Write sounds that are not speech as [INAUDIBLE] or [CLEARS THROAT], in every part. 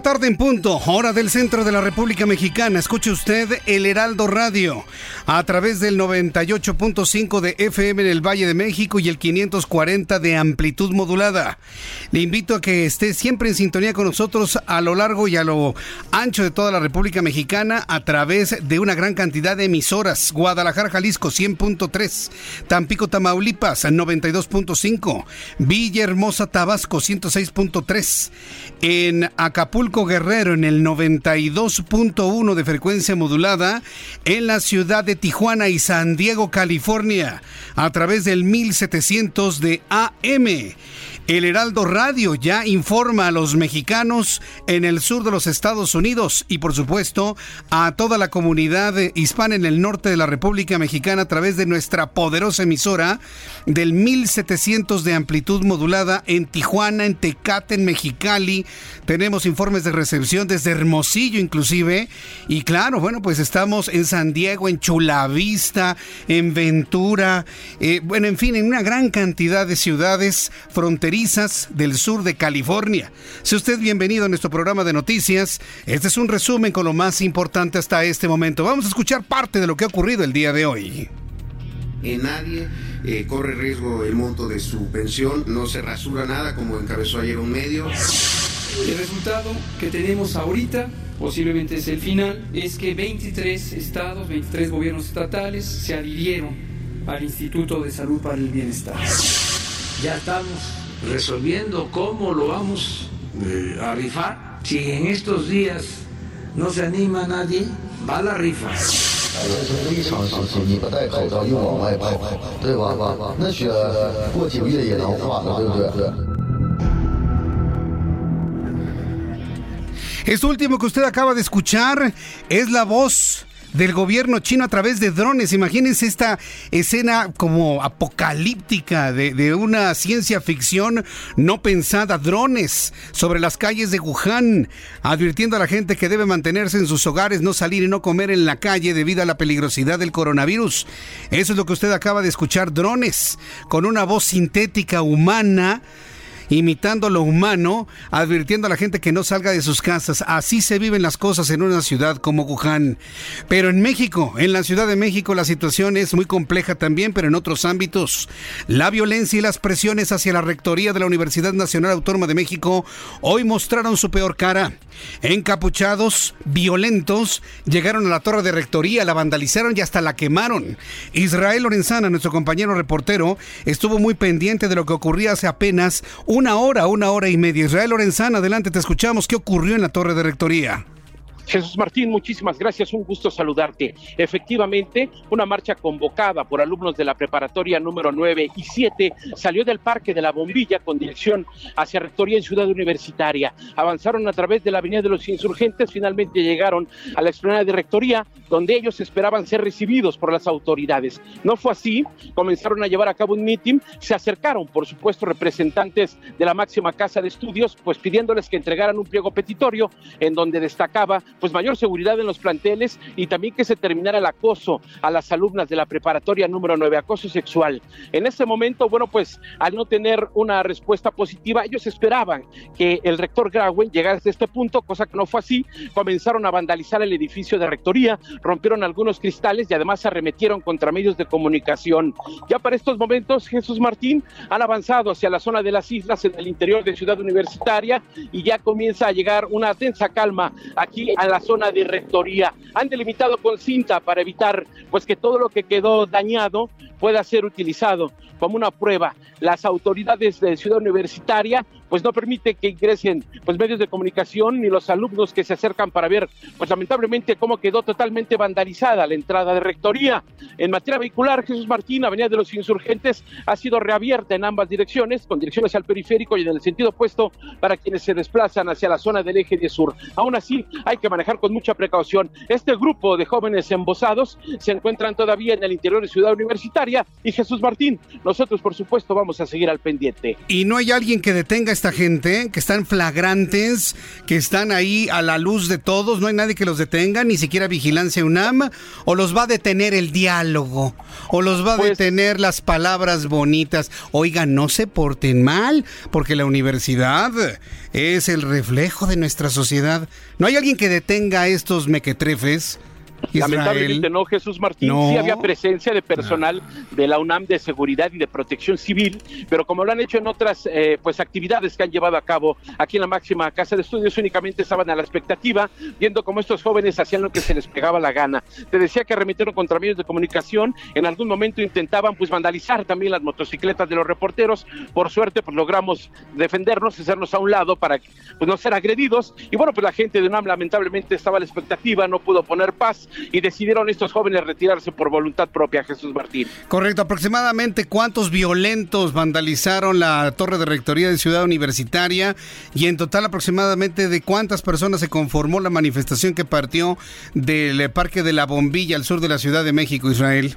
Tarde en punto, hora del centro de la República Mexicana. Escuche usted el Heraldo Radio a través del 98.5 de FM en el Valle de México y el 540 de amplitud modulada. Le invito a que esté siempre en sintonía con nosotros a lo largo y a lo ancho de toda la República Mexicana a través de una gran cantidad de emisoras. Guadalajara, Jalisco 100.3, Tampico, Tamaulipas 92.5, Villahermosa, Tabasco 106.3, en Acapulco, Guerrero en el 92.1 de frecuencia modulada, en la ciudad de Tijuana y San Diego, California, a través del 1700 de AM. El Heraldo Radio ya informa a los mexicanos en el sur de los Estados Unidos y por supuesto a toda la comunidad hispana en el norte de la República Mexicana a través de nuestra poderosa emisora del 1700 de amplitud modulada en Tijuana, en Tecate, en Mexicali. Tenemos informes de recepción desde Hermosillo inclusive y claro, bueno, pues estamos en San Diego, en Chulavista, en Ventura, eh, bueno, en fin, en una gran cantidad de ciudades fronterizas del sur de California. Si usted bienvenido a nuestro programa de noticias, este es un resumen con lo más importante hasta este momento. Vamos a escuchar parte de lo que ha ocurrido el día de hoy. nadie eh, corre riesgo el monto de su pensión, no se rasura nada como encabezó ayer un medio. El resultado que tenemos ahorita, posiblemente es el final, es que 23 estados, 23 gobiernos estatales se adhirieron al Instituto de Salud para el Bienestar. Ya estamos resolviendo cómo lo vamos eh, a rifar. Si en estos días no se anima nadie, va la rifa. Esto último que usted acaba de escuchar es la voz del gobierno chino a través de drones. Imagínense esta escena como apocalíptica de, una ciencia ficción no pensada. Drones sobre las calles de Wuhan, advirtiendo a la gente que debe mantenerse en sus hogares, no salir y no comer en la calle debido a la peligrosidad del coronavirus. Eso es lo que usted acaba de escuchar. Drones con una voz sintética humana imitando lo humano, advirtiendo a la gente que no salga de sus casas. Así se viven las cosas en una ciudad como Wuhan. Pero en México, en la Ciudad de México, la situación es muy compleja también, pero en otros ámbitos. La violencia y las presiones hacia la rectoría de la Universidad Nacional Autónoma de México hoy mostraron su peor cara. Encapuchados, violentos, llegaron a la torre de rectoría, la vandalizaron y hasta la quemaron. Israel Lorenzana, nuestro compañero reportero, estuvo muy pendiente de lo que ocurría hace apenas una hora, una hora y media. Israel Lorenzana, adelante, te escuchamos. ¿Qué ocurrió en la torre de rectoría? Jesús Martín, muchísimas gracias, un gusto saludarte. Efectivamente, una marcha convocada por alumnos de la preparatoria número 9 y 7 salió del Parque de la Bombilla con dirección hacia Rectoría en Ciudad Universitaria. Avanzaron a través de la Avenida de los Insurgentes, finalmente llegaron a la explanada de Rectoría, donde ellos esperaban ser recibidos por las autoridades. No fue así, comenzaron a llevar a cabo un meeting, se acercaron, por supuesto, representantes de la máxima casa de estudios, pues pidiéndoles que entregaran un pliego petitorio en donde destacaba pues mayor seguridad en los planteles y también que se terminara el acoso a las alumnas de la preparatoria número 9, acoso sexual. En este momento, bueno, pues al no tener una respuesta positiva, ellos esperaban que el rector Grauen llegara hasta este punto, cosa que no fue así. Comenzaron a vandalizar el edificio de rectoría, rompieron algunos cristales y además arremetieron contra medios de comunicación. Ya para estos momentos, Jesús Martín han avanzado hacia la zona de las islas en el interior de Ciudad Universitaria y ya comienza a llegar una tensa calma aquí la zona de rectoría. Han delimitado con cinta para evitar pues que todo lo que quedó dañado pueda ser utilizado como una prueba. Las autoridades de Ciudad Universitaria pues no permite que ingresen pues medios de comunicación ni los alumnos que se acercan para ver pues lamentablemente cómo quedó totalmente vandalizada la entrada de rectoría. En materia vehicular, Jesús Martín, Avenida de los Insurgentes, ha sido reabierta en ambas direcciones, con direcciones al periférico y en el sentido opuesto para quienes se desplazan hacia la zona del eje de sur. Aún así, hay que manejar con mucha precaución. Este grupo de jóvenes embosados se encuentran todavía en el interior de Ciudad Universitaria y Jesús Martín, nosotros por supuesto vamos a seguir al pendiente. Y no hay alguien que detenga esta gente, que están flagrantes, que están ahí a la luz de todos, no hay nadie que los detenga, ni siquiera vigilancia UNAM, o los va a detener el diálogo, o los va a pues detener las palabras bonitas. Oigan, no se porten mal, porque la universidad es el reflejo de nuestra sociedad. No hay alguien que detenga a estos mequetrefes Lamentablemente no, Jesús Martín. Sí había presencia de personal de la UNAM de seguridad y de protección civil, pero como lo han hecho en otras eh, pues actividades que han llevado a cabo aquí en la máxima casa de estudios, únicamente estaban a la expectativa, viendo cómo estos jóvenes hacían lo que se les pegaba la gana. Te decía que remitieron contra medios de comunicación, en algún momento intentaban pues vandalizar también las motocicletas de los reporteros. Por suerte, pues logramos defendernos, hacernos a un lado para pues, no ser agredidos. Y bueno, pues la gente de UNAM lamentablemente estaba a la expectativa, no pudo poner paz y decidieron estos jóvenes retirarse por voluntad propia, Jesús Martín. Correcto, aproximadamente cuántos violentos vandalizaron la torre de rectoría de Ciudad Universitaria y en total aproximadamente de cuántas personas se conformó la manifestación que partió del Parque de la Bombilla al sur de la Ciudad de México, Israel.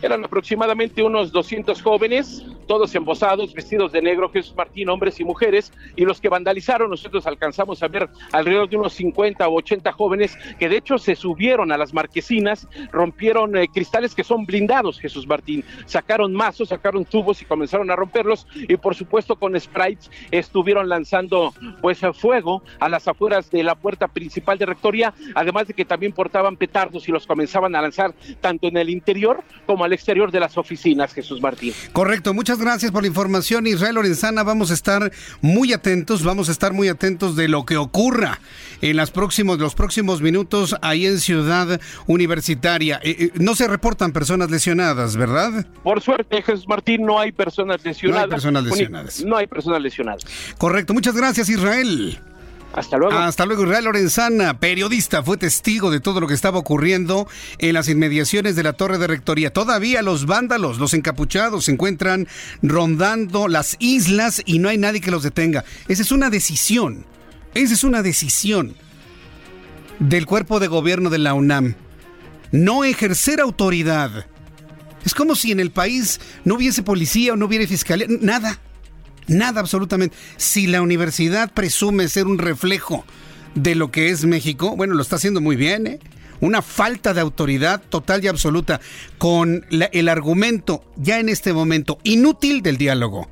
Eran aproximadamente unos 200 jóvenes, todos embosados, vestidos de negro, Jesús Martín, hombres y mujeres, y los que vandalizaron, nosotros alcanzamos a ver alrededor de unos 50 o 80 jóvenes que de hecho se subieron a las marquesinas, rompieron eh, cristales que son blindados, Jesús Martín, sacaron mazos, sacaron tubos y comenzaron a romperlos, y por supuesto con sprites estuvieron lanzando pues fuego a las afueras de la puerta principal de rectoría, además de que también portaban petardos y los comenzaban a lanzar tanto en el interior como al exterior de las oficinas, Jesús Martín. Correcto, muchas gracias por la información, Israel Lorenzana. Vamos a estar muy atentos, vamos a estar muy atentos de lo que ocurra en las próximos, los próximos minutos ahí en Ciudad Universitaria. Eh, eh, no se reportan personas lesionadas, ¿verdad? Por suerte, Jesús Martín, no hay personas lesionadas. No hay personas lesionadas. No hay personas lesionadas. Correcto, muchas gracias, Israel. Hasta luego. Hasta luego, Israel Lorenzana, periodista, fue testigo de todo lo que estaba ocurriendo en las inmediaciones de la Torre de Rectoría. Todavía los vándalos, los encapuchados, se encuentran rondando las islas y no hay nadie que los detenga. Esa es una decisión. Esa es una decisión del cuerpo de gobierno de la UNAM. No ejercer autoridad. Es como si en el país no hubiese policía o no hubiera fiscalía. Nada. Nada absolutamente. Si la universidad presume ser un reflejo de lo que es México, bueno, lo está haciendo muy bien, ¿eh? Una falta de autoridad total y absoluta con el argumento ya en este momento inútil del diálogo.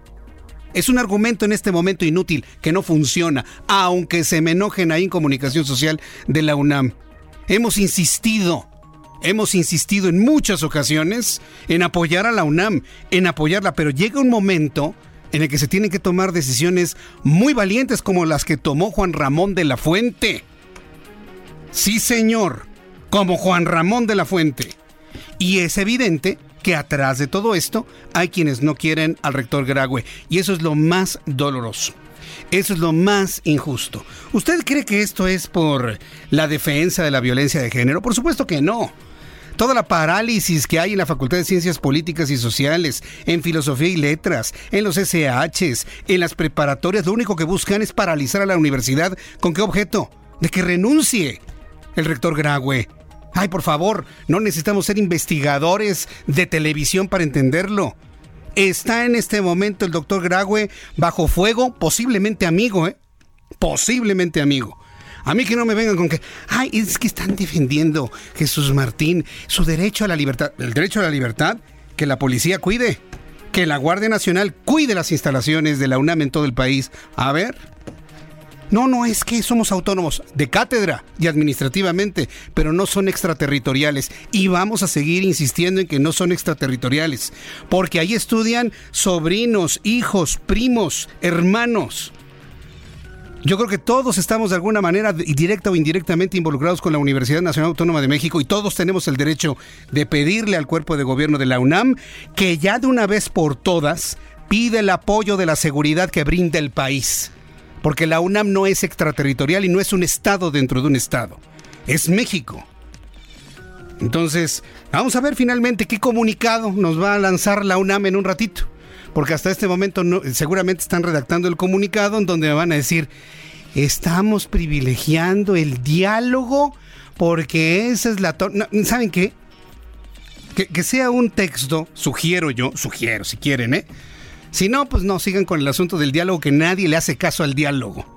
Es un argumento en este momento inútil que no funciona, aunque se me enojen ahí en comunicación social de la UNAM. Hemos insistido, hemos insistido en muchas ocasiones en apoyar a la UNAM, en apoyarla, pero llega un momento en el que se tienen que tomar decisiones muy valientes como las que tomó Juan Ramón de la Fuente. Sí, señor, como Juan Ramón de la Fuente. Y es evidente que atrás de todo esto hay quienes no quieren al rector Graue. Y eso es lo más doloroso. Eso es lo más injusto. ¿Usted cree que esto es por la defensa de la violencia de género? Por supuesto que no toda la parálisis que hay en la Facultad de Ciencias Políticas y Sociales, en Filosofía y Letras, en los SHs, en las preparatorias, lo único que buscan es paralizar a la universidad. ¿Con qué objeto? De que renuncie el rector Graue. Ay, por favor, no necesitamos ser investigadores de televisión para entenderlo. Está en este momento el doctor Graue bajo fuego, posiblemente amigo, ¿eh? Posiblemente amigo. A mí que no me vengan con que, ay, es que están defendiendo Jesús Martín su derecho a la libertad. El derecho a la libertad, que la policía cuide, que la Guardia Nacional cuide las instalaciones de la UNAM en todo el país. A ver. No, no es que somos autónomos de cátedra y administrativamente, pero no son extraterritoriales. Y vamos a seguir insistiendo en que no son extraterritoriales, porque ahí estudian sobrinos, hijos, primos, hermanos. Yo creo que todos estamos de alguna manera, directa o indirectamente, involucrados con la Universidad Nacional Autónoma de México y todos tenemos el derecho de pedirle al cuerpo de gobierno de la UNAM que ya de una vez por todas pide el apoyo de la seguridad que brinda el país. Porque la UNAM no es extraterritorial y no es un estado dentro de un estado. Es México. Entonces, vamos a ver finalmente qué comunicado nos va a lanzar la UNAM en un ratito porque hasta este momento no, seguramente están redactando el comunicado en donde me van a decir, estamos privilegiando el diálogo porque esa es la... ¿Saben qué? Que, sea un texto, sugiero yo, sugiero si quieren, ¿eh? Si no, pues no, sigan con el asunto del diálogo, que nadie le hace caso al diálogo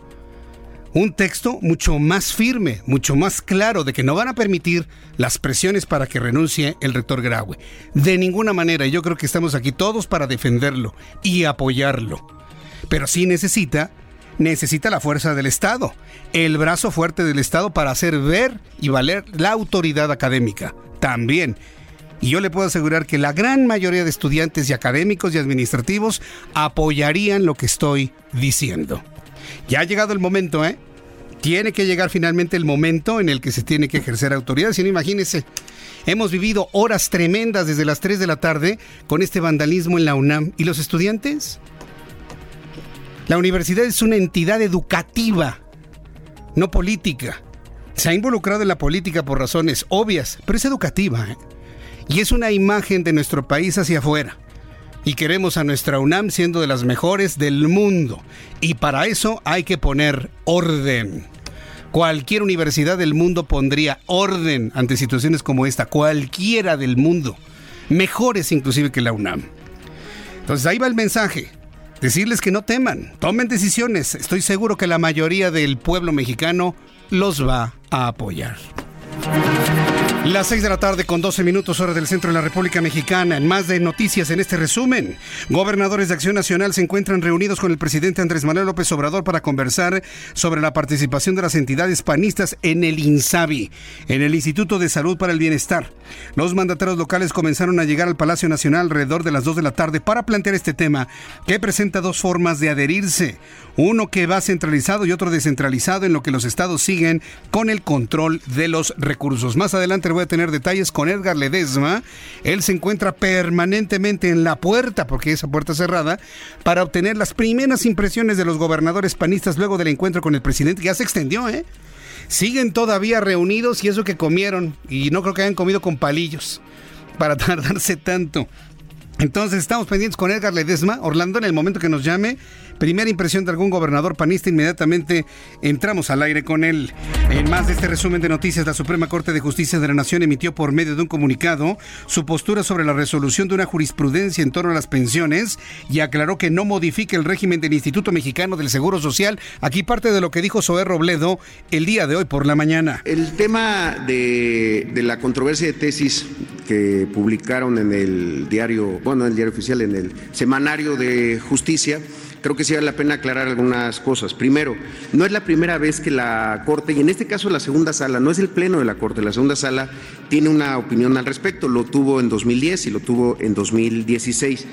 un texto mucho más firme, mucho más claro de que no van a permitir las presiones para que renuncie el rector Graue. De ninguna manera, yo creo que estamos aquí todos para defenderlo y apoyarlo. Pero sí necesita, necesita la fuerza del Estado, el brazo fuerte del Estado para hacer ver y valer la autoridad académica. También. Y yo le puedo asegurar que la gran mayoría de estudiantes y académicos y administrativos apoyarían lo que estoy diciendo. Ya ha llegado el momento, ¿eh? Tiene que llegar finalmente el momento en el que se tiene que ejercer autoridad. Si no, imagínense, hemos vivido horas tremendas desde las 3 de la tarde con este vandalismo en la UNAM. ¿Y los estudiantes? La universidad es una entidad educativa, no política. Se ha involucrado en la política por razones obvias, pero es educativa. ¿eh? Y es una imagen de nuestro país hacia afuera y queremos a nuestra UNAM siendo de las mejores del mundo. Y para eso hay que poner orden. Cualquier universidad del mundo pondría orden ante situaciones como esta, cualquiera del mundo, mejores inclusive que la UNAM. Entonces ahí va el mensaje. Decirles que no teman, tomen decisiones. Estoy seguro que la mayoría del pueblo mexicano los va a apoyar. Las 6 de la tarde con 12 minutos hora del centro de la República Mexicana. En más de noticias en este resumen, gobernadores de Acción Nacional se encuentran reunidos con el presidente Andrés Manuel López Obrador para conversar sobre la participación de las entidades panistas en el INSABI, en el Instituto de Salud para el Bienestar. Los mandatarios locales comenzaron a llegar al Palacio Nacional alrededor de las 2 de la tarde para plantear este tema que presenta dos formas de adherirse. Uno que va centralizado y otro descentralizado en lo que los estados siguen con el control de los recursos. Más adelante voy a tener detalles con Edgar Ledesma. Él se encuentra permanentemente en la puerta, porque esa puerta cerrada, para obtener las primeras impresiones de los gobernadores panistas luego del encuentro con el presidente, ya se extendió, ¿eh? Siguen todavía reunidos y eso que comieron, y no creo que hayan comido con palillos para [LAUGHS] tardarse tanto. Entonces estamos pendientes con Edgar Ledesma, Orlando, en el momento que nos llame primera impresión de algún gobernador panista, inmediatamente entramos al aire con él. En más de este resumen de noticias, la Suprema Corte de Justicia de la Nación emitió por medio de un comunicado su postura sobre la resolución de una jurisprudencia en torno a las pensiones y aclaró que no modifique el régimen del Instituto Mexicano del Seguro Social. Aquí parte de lo que dijo Zoé Robledo el día de hoy por la mañana. El tema de, de la controversia de tesis que publicaron en el diario, bueno, en el diario oficial, en el semanario de justicia, creo que sí vale la pena aclarar algunas cosas. Primero, no es la primera vez que la Corte, y en este caso la segunda sala, no es el Pleno de la Corte, la segunda sala tiene una opinión al respecto, lo tuvo en 2010 y lo tuvo en 2016.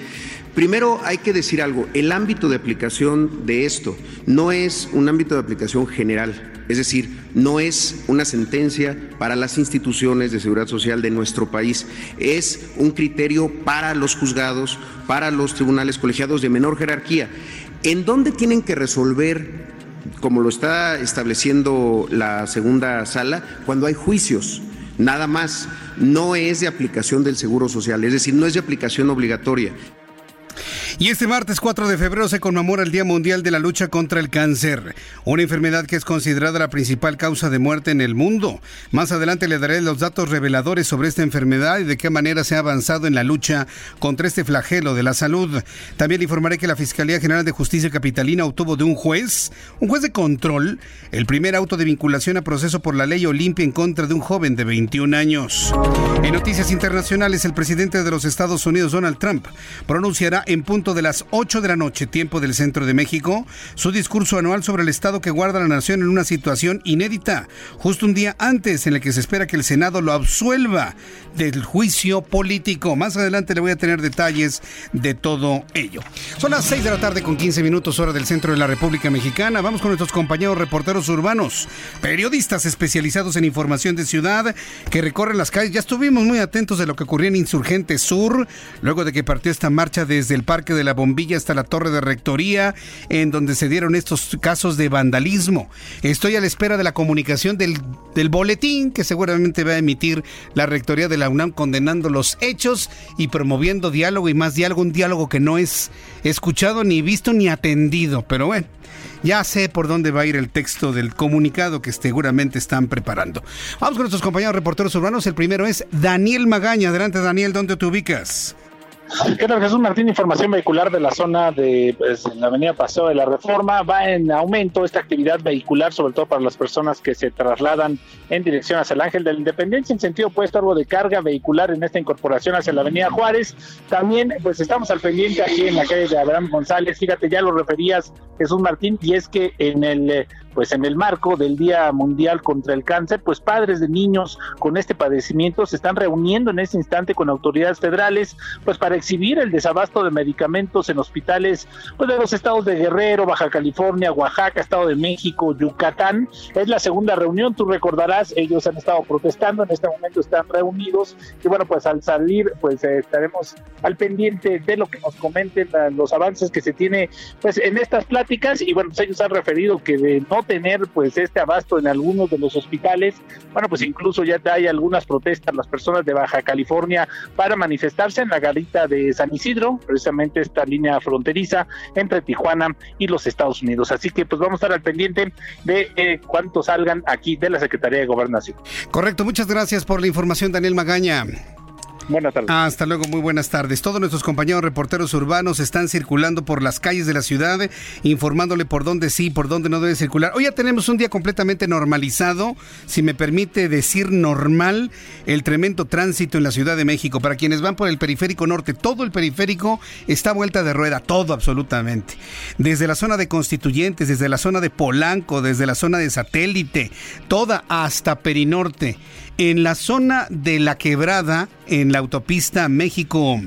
Primero hay que decir algo, el ámbito de aplicación de esto no es un ámbito de aplicación general, es decir, no es una sentencia para las instituciones de seguridad social de nuestro país, es un criterio para los juzgados, para los tribunales colegiados de menor jerarquía. ¿En dónde tienen que resolver, como lo está estableciendo la segunda sala, cuando hay juicios? Nada más, no es de aplicación del Seguro Social, es decir, no es de aplicación obligatoria. Y este martes 4 de febrero se conmemora el Día Mundial de la Lucha contra el Cáncer, una enfermedad que es considerada la principal causa de muerte en el mundo. Más adelante le daré los datos reveladores sobre esta enfermedad y de qué manera se ha avanzado en la lucha contra este flagelo de la salud. También informaré que la Fiscalía General de Justicia Capitalina obtuvo de un juez, un juez de control, el primer auto de vinculación a proceso por la ley Olimpia en contra de un joven de 21 años. En noticias internacionales, el presidente de los Estados Unidos, Donald Trump, pronunciará en punto de las 8 de la noche, tiempo del centro de México, su discurso anual sobre el estado que guarda la nación en una situación inédita, justo un día antes en el que se espera que el Senado lo absuelva del juicio político. Más adelante le voy a tener detalles de todo ello. Son las 6 de la tarde con 15 minutos hora del centro de la República Mexicana. Vamos con nuestros compañeros reporteros urbanos, periodistas especializados en información de ciudad que recorren las calles. Ya estuvimos muy atentos de lo que ocurría en Insurgente Sur, luego de que partió esta marcha desde el Parque de la Bombilla hasta la Torre de Rectoría, en donde se dieron estos casos de vandalismo. Estoy a la espera de la comunicación del, del boletín que seguramente va a emitir la Rectoría de la UNAM condenando los hechos y promoviendo diálogo y más diálogo, un diálogo que no es escuchado ni visto ni atendido. Pero bueno, ya sé por dónde va a ir el texto del comunicado que seguramente están preparando. Vamos con nuestros compañeros reporteros urbanos. El primero es Daniel Magaña. Adelante, Daniel, ¿dónde te ubicas? ¿Qué tal, Jesús Martín? Información vehicular de la zona de pues, la avenida Paseo de la Reforma. Va en aumento esta actividad vehicular, sobre todo para las personas que se trasladan en dirección hacia el Ángel de la Independencia, en sentido opuesto, algo de carga vehicular en esta incorporación hacia la avenida Juárez. También, pues estamos al pendiente aquí en la calle de Abraham González. Fíjate, ya lo referías, Jesús Martín, y es que en el pues en el marco del Día Mundial contra el Cáncer, pues padres de niños con este padecimiento se están reuniendo en este instante con autoridades federales, pues para exhibir el desabasto de medicamentos en hospitales pues, de los estados de Guerrero, Baja California, Oaxaca, Estado de México, Yucatán. Es la segunda reunión, tú recordarás, ellos han estado protestando, en este momento están reunidos y bueno, pues al salir, pues eh, estaremos al pendiente de lo que nos comenten los avances que se tiene pues en estas pláticas y bueno, pues ellos han referido que de no tener pues este abasto en algunos de los hospitales. Bueno, pues incluso ya hay algunas protestas las personas de Baja California para manifestarse en la garita de San Isidro, precisamente esta línea fronteriza entre Tijuana y los Estados Unidos. Así que pues vamos a estar al pendiente de eh, cuántos salgan aquí de la Secretaría de Gobernación. Correcto, muchas gracias por la información, Daniel Magaña. Buenas tardes. Hasta luego, muy buenas tardes. Todos nuestros compañeros reporteros urbanos están circulando por las calles de la ciudad, informándole por dónde sí, por dónde no debe circular. Hoy ya tenemos un día completamente normalizado, si me permite decir normal, el tremendo tránsito en la Ciudad de México. Para quienes van por el periférico norte, todo el periférico está vuelta de rueda, todo absolutamente. Desde la zona de Constituyentes, desde la zona de Polanco, desde la zona de Satélite, toda hasta Perinorte en la zona de la quebrada, en la autopista México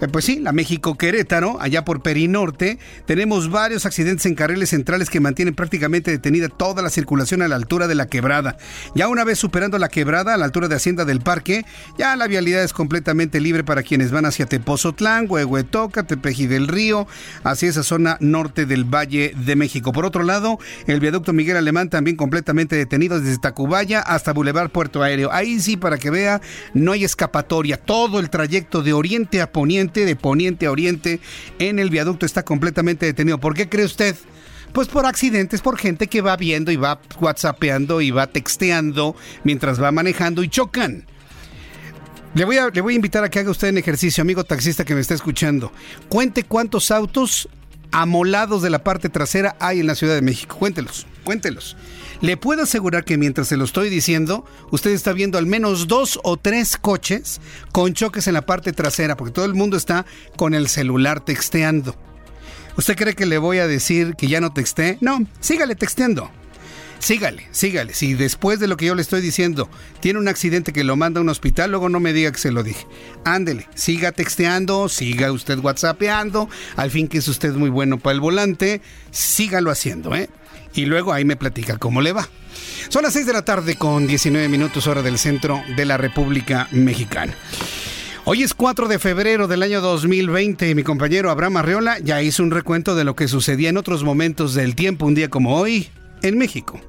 eh, pues sí, la México-Querétaro, allá por Perinorte, tenemos varios accidentes en carriles centrales que mantienen prácticamente detenida toda la circulación a la altura de la quebrada. Ya una vez superando la quebrada, a la altura de Hacienda del Parque, ya la vialidad es completamente libre para quienes van hacia Tepozotlán, Huehuetoca, Tepeji del Río, hacia esa zona norte del Valle de México. Por otro lado, el viaducto Miguel Alemán también completamente detenido desde Tacubaya hasta Boulevard Puerto Aéreo. Ahí sí, para que vea, no hay escapatoria. Todo el trayecto de oriente a poniente de poniente a oriente en el viaducto está completamente detenido. ¿Por qué cree usted? Pues por accidentes, por gente que va viendo y va whatsappeando y va texteando mientras va manejando y chocan. Le voy, a, le voy a invitar a que haga usted un ejercicio, amigo taxista que me está escuchando. Cuente cuántos autos amolados de la parte trasera hay en la Ciudad de México. Cuéntelos, cuéntelos. Le puedo asegurar que mientras se lo estoy diciendo, usted está viendo al menos dos o tres coches con choques en la parte trasera, porque todo el mundo está con el celular texteando. ¿Usted cree que le voy a decir que ya no texté? No, sígale texteando. Sígale, sígale. Si después de lo que yo le estoy diciendo tiene un accidente que lo manda a un hospital, luego no me diga que se lo dije. Ándele, siga texteando, siga usted whatsappeando, al fin que es usted muy bueno para el volante, sígalo haciendo, ¿eh? Y luego ahí me platica cómo le va. Son las 6 de la tarde con 19 minutos hora del centro de la República Mexicana. Hoy es 4 de febrero del año 2020 y mi compañero Abraham Arreola ya hizo un recuento de lo que sucedía en otros momentos del tiempo, un día como hoy, en México.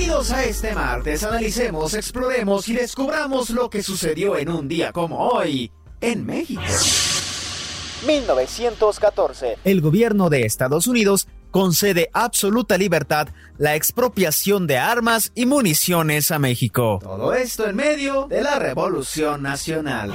Bienvenidos a este martes, analicemos, exploremos y descubramos lo que sucedió en un día como hoy en México. 1914. El gobierno de Estados Unidos concede absoluta libertad la expropiación de armas y municiones a México. Todo esto en medio de la Revolución Nacional.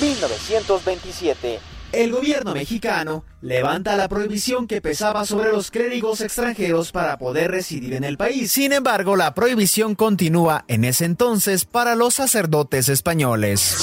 1927. El gobierno mexicano levanta la prohibición que pesaba sobre los clérigos extranjeros para poder residir en el país. Sin embargo, la prohibición continúa en ese entonces para los sacerdotes españoles.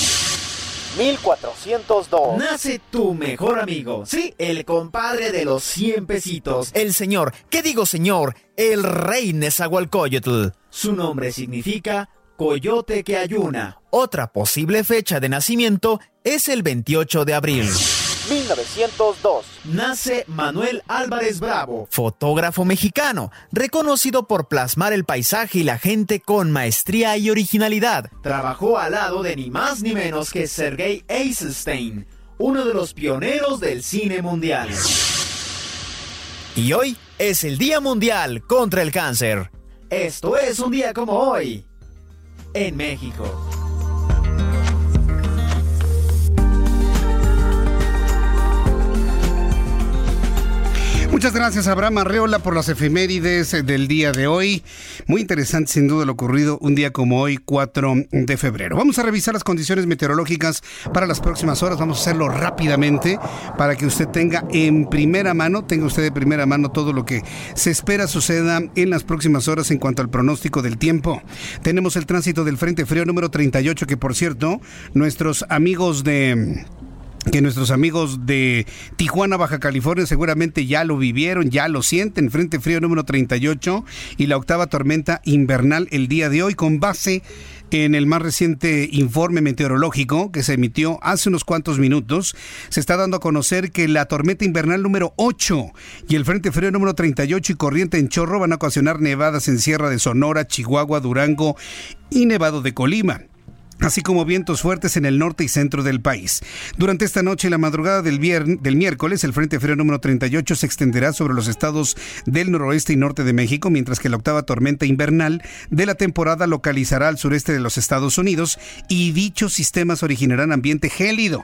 1402. Nace tu mejor amigo. Sí, el compadre de los 100 pesitos. El señor, ¿qué digo señor? El rey Nezahualcóyotl. Su nombre significa coyote que ayuna. Otra posible fecha de nacimiento es el 28 de abril. 1902. Nace Manuel Álvarez Bravo, fotógrafo mexicano, reconocido por plasmar el paisaje y la gente con maestría y originalidad. Trabajó al lado de ni más ni menos que Sergei Eisenstein, uno de los pioneros del cine mundial. Y hoy es el Día Mundial contra el Cáncer. Esto es un día como hoy en México. Muchas gracias Abraham Arreola por las efemérides del día de hoy. Muy interesante sin duda lo ocurrido un día como hoy, 4 de febrero. Vamos a revisar las condiciones meteorológicas para las próximas horas. Vamos a hacerlo rápidamente para que usted tenga en primera mano, tenga usted de primera mano todo lo que se espera suceda en las próximas horas en cuanto al pronóstico del tiempo. Tenemos el tránsito del Frente Frío número 38 que por cierto, nuestros amigos de que nuestros amigos de Tijuana, Baja California, seguramente ya lo vivieron, ya lo sienten. Frente frío número 38 y la octava tormenta invernal el día de hoy, con base en el más reciente informe meteorológico que se emitió hace unos cuantos minutos, se está dando a conocer que la tormenta invernal número 8 y el Frente Frío número 38 y corriente en chorro van a ocasionar nevadas en Sierra de Sonora, Chihuahua, Durango y Nevado de Colima así como vientos fuertes en el norte y centro del país. Durante esta noche y la madrugada del, viernes, del miércoles, el Frente Frío número 38 se extenderá sobre los estados del noroeste y norte de México, mientras que la octava tormenta invernal de la temporada localizará al sureste de los Estados Unidos y dichos sistemas originarán ambiente gélido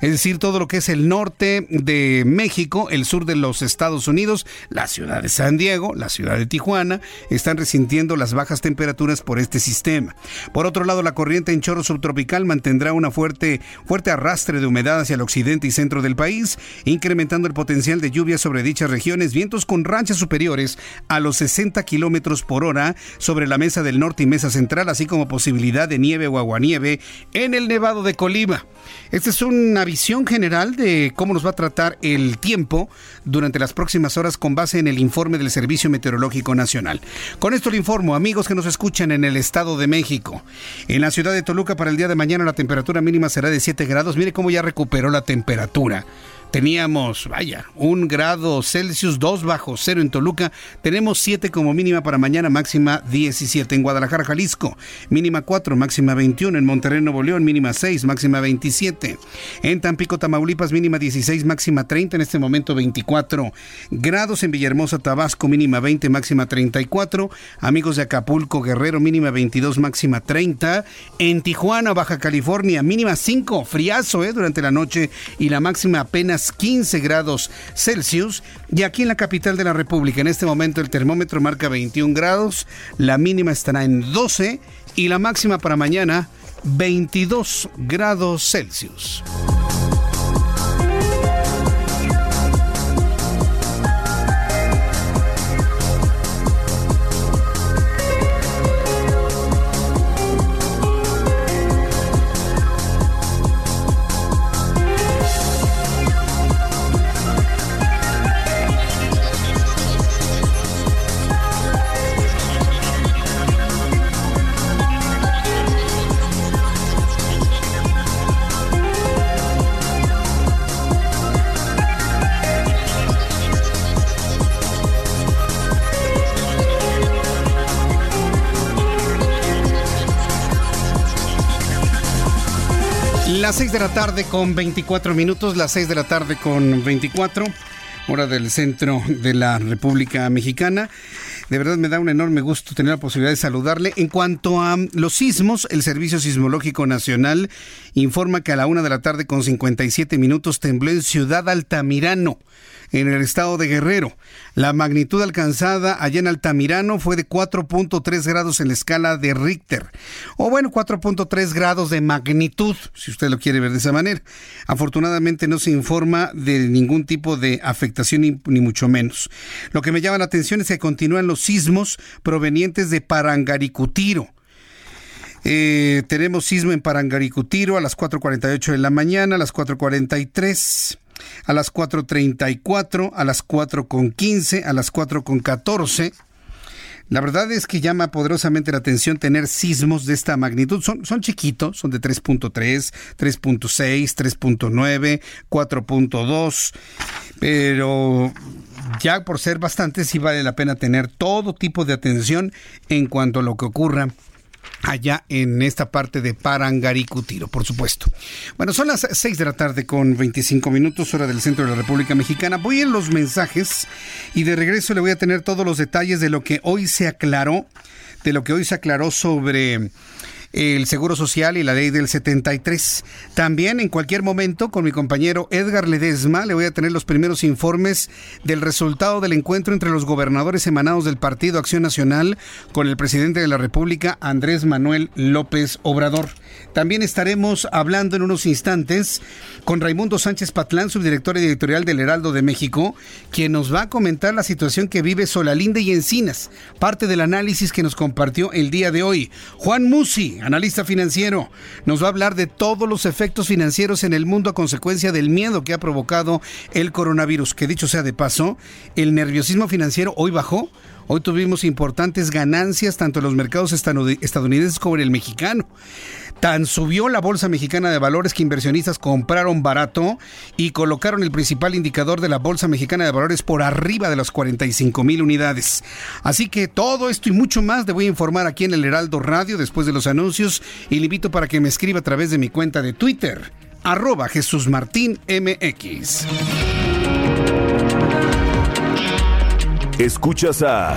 es decir, todo lo que es el norte de México, el sur de los Estados Unidos, la ciudad de San Diego, la ciudad de Tijuana, están resintiendo las bajas temperaturas por este sistema. Por otro lado, la corriente en subtropical mantendrá una fuerte, fuerte arrastre de humedad hacia el occidente y centro del país, incrementando el potencial de lluvia sobre dichas regiones, vientos con ranchas superiores a los 60 kilómetros por hora sobre la mesa del norte y mesa central, así como posibilidad de nieve o aguanieve en el Nevado de Colima. Esta es una visión general de cómo nos va a tratar el tiempo durante las próximas horas con base en el informe del Servicio Meteorológico Nacional. Con esto le informo, amigos que nos escuchan en el Estado de México. En la ciudad de Toluca para el día de mañana la temperatura mínima será de 7 grados. Mire cómo ya recuperó la temperatura teníamos, vaya, un grado Celsius, 2 bajo cero en Toluca. Tenemos 7 como mínima para mañana, máxima 17 en Guadalajara, Jalisco. Mínima 4, máxima 21 en Monterrey, Nuevo León, mínima 6, máxima 27. En Tampico, Tamaulipas, mínima 16, máxima 30, en este momento 24 grados. En Villahermosa, Tabasco, mínima 20, máxima 34. Amigos de Acapulco, Guerrero, mínima 22, máxima 30. En Tijuana, Baja California, mínima 5, friazo, ¿eh? Durante la noche y la máxima apenas 15 grados Celsius. Y aquí en la capital de la República, en este momento el termómetro marca 21 grados, la mínima estará en 12 y la máxima para mañana 22 grados Celsius. 6 de la tarde con 24 minutos, las 6 de la tarde con 24, hora del centro de la República Mexicana. De verdad me da un enorme gusto tener la posibilidad de saludarle. En cuanto a los sismos, el Servicio Sismológico Nacional informa que a la una de la tarde con 57 minutos tembló en Ciudad Altamirano en el estado de Guerrero. La magnitud alcanzada allá en Altamirano fue de 4.3 grados en la escala de Richter. O bueno, 4.3 grados de magnitud, si usted lo quiere ver de esa manera. Afortunadamente no se informa de ningún tipo de afectación ni, mucho menos. Lo que me llama la atención es que continúan los sismos provenientes de Parangaricutiro. Eh, tenemos sismo en Parangaricutiro a las 4.48 de la mañana, a las 4.43 a las 4.34, a las 4.15, a las 4.14. La verdad es que llama poderosamente la atención tener sismos de esta magnitud. Son, son chiquitos, son de 3.3, 3.6, 3.9, 4.2, pero ya por ser bastantes sí vale la pena tener todo tipo de atención en cuanto a lo que ocurra allá en esta parte de Parangaricutiro, por supuesto. Bueno, son las 6 de la tarde con 25 minutos, hora del centro de la República Mexicana. Voy en los mensajes y de regreso le voy a tener todos los detalles de lo que hoy se aclaró, de lo que hoy se aclaró sobre el Seguro Social y la ley del 73. También en cualquier momento con mi compañero Edgar Ledesma le voy a tener los primeros informes del resultado del encuentro entre los gobernadores emanados del Partido Acción Nacional con el presidente de la República, Andrés Manuel López Obrador. También estaremos hablando en unos instantes con Raimundo Sánchez Patlán, subdirector editorial del Heraldo de México, quien nos va a comentar la situación que vive Solalinde y Encinas, parte del análisis que nos compartió el día de hoy. Juan Musi, analista financiero, nos va a hablar de todos los efectos financieros en el mundo a consecuencia del miedo que ha provocado el coronavirus, que dicho sea de paso, el nerviosismo financiero hoy bajó Hoy tuvimos importantes ganancias tanto en los mercados estadounidenses como en el mexicano. Tan subió la Bolsa Mexicana de Valores que inversionistas compraron barato y colocaron el principal indicador de la Bolsa Mexicana de Valores por arriba de las 45 mil unidades. Así que todo esto y mucho más te voy a informar aquí en el Heraldo Radio después de los anuncios y le invito para que me escriba a través de mi cuenta de Twitter, arroba Jesús Martín MX. Escuchas a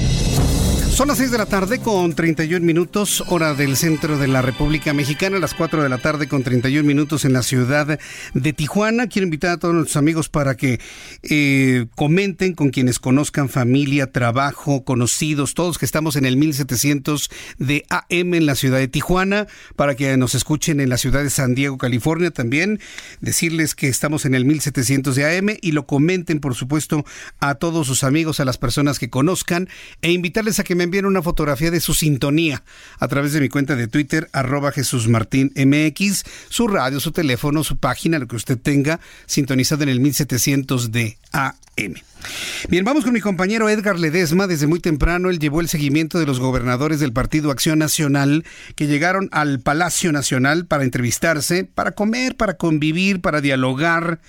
Son las 6 de la tarde con 31 minutos, hora del centro de la República Mexicana, las 4 de la tarde con 31 minutos en la ciudad de Tijuana. Quiero invitar a todos nuestros amigos para que eh, comenten con quienes conozcan familia, trabajo, conocidos, todos que estamos en el 1700 de AM en la ciudad de Tijuana, para que nos escuchen en la ciudad de San Diego, California también. Decirles que estamos en el 1700 de AM y lo comenten, por supuesto, a todos sus amigos, a las personas que conozcan e invitarles a que me envíen una fotografía de su sintonía a través de mi cuenta de Twitter, arroba Jesús Martín MX, su radio, su teléfono, su página, lo que usted tenga sintonizado en el 1700 de AM. Bien, vamos con mi compañero Edgar Ledesma. Desde muy temprano él llevó el seguimiento de los gobernadores del Partido Acción Nacional que llegaron al Palacio Nacional para entrevistarse, para comer, para convivir, para dialogar,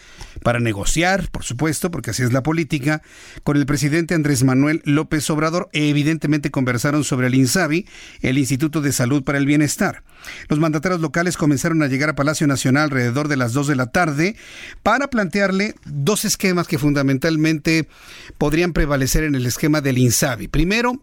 para negociar, por supuesto, porque así es la política, con el presidente Andrés Manuel López Obrador. Evidentemente conversaron sobre el INSABI, el Instituto de Salud para el Bienestar. Los mandatarios locales comenzaron a llegar a Palacio Nacional alrededor de las 2 de la tarde para plantearle dos esquemas que fundamentalmente podrían prevalecer en el esquema del INSABI. Primero,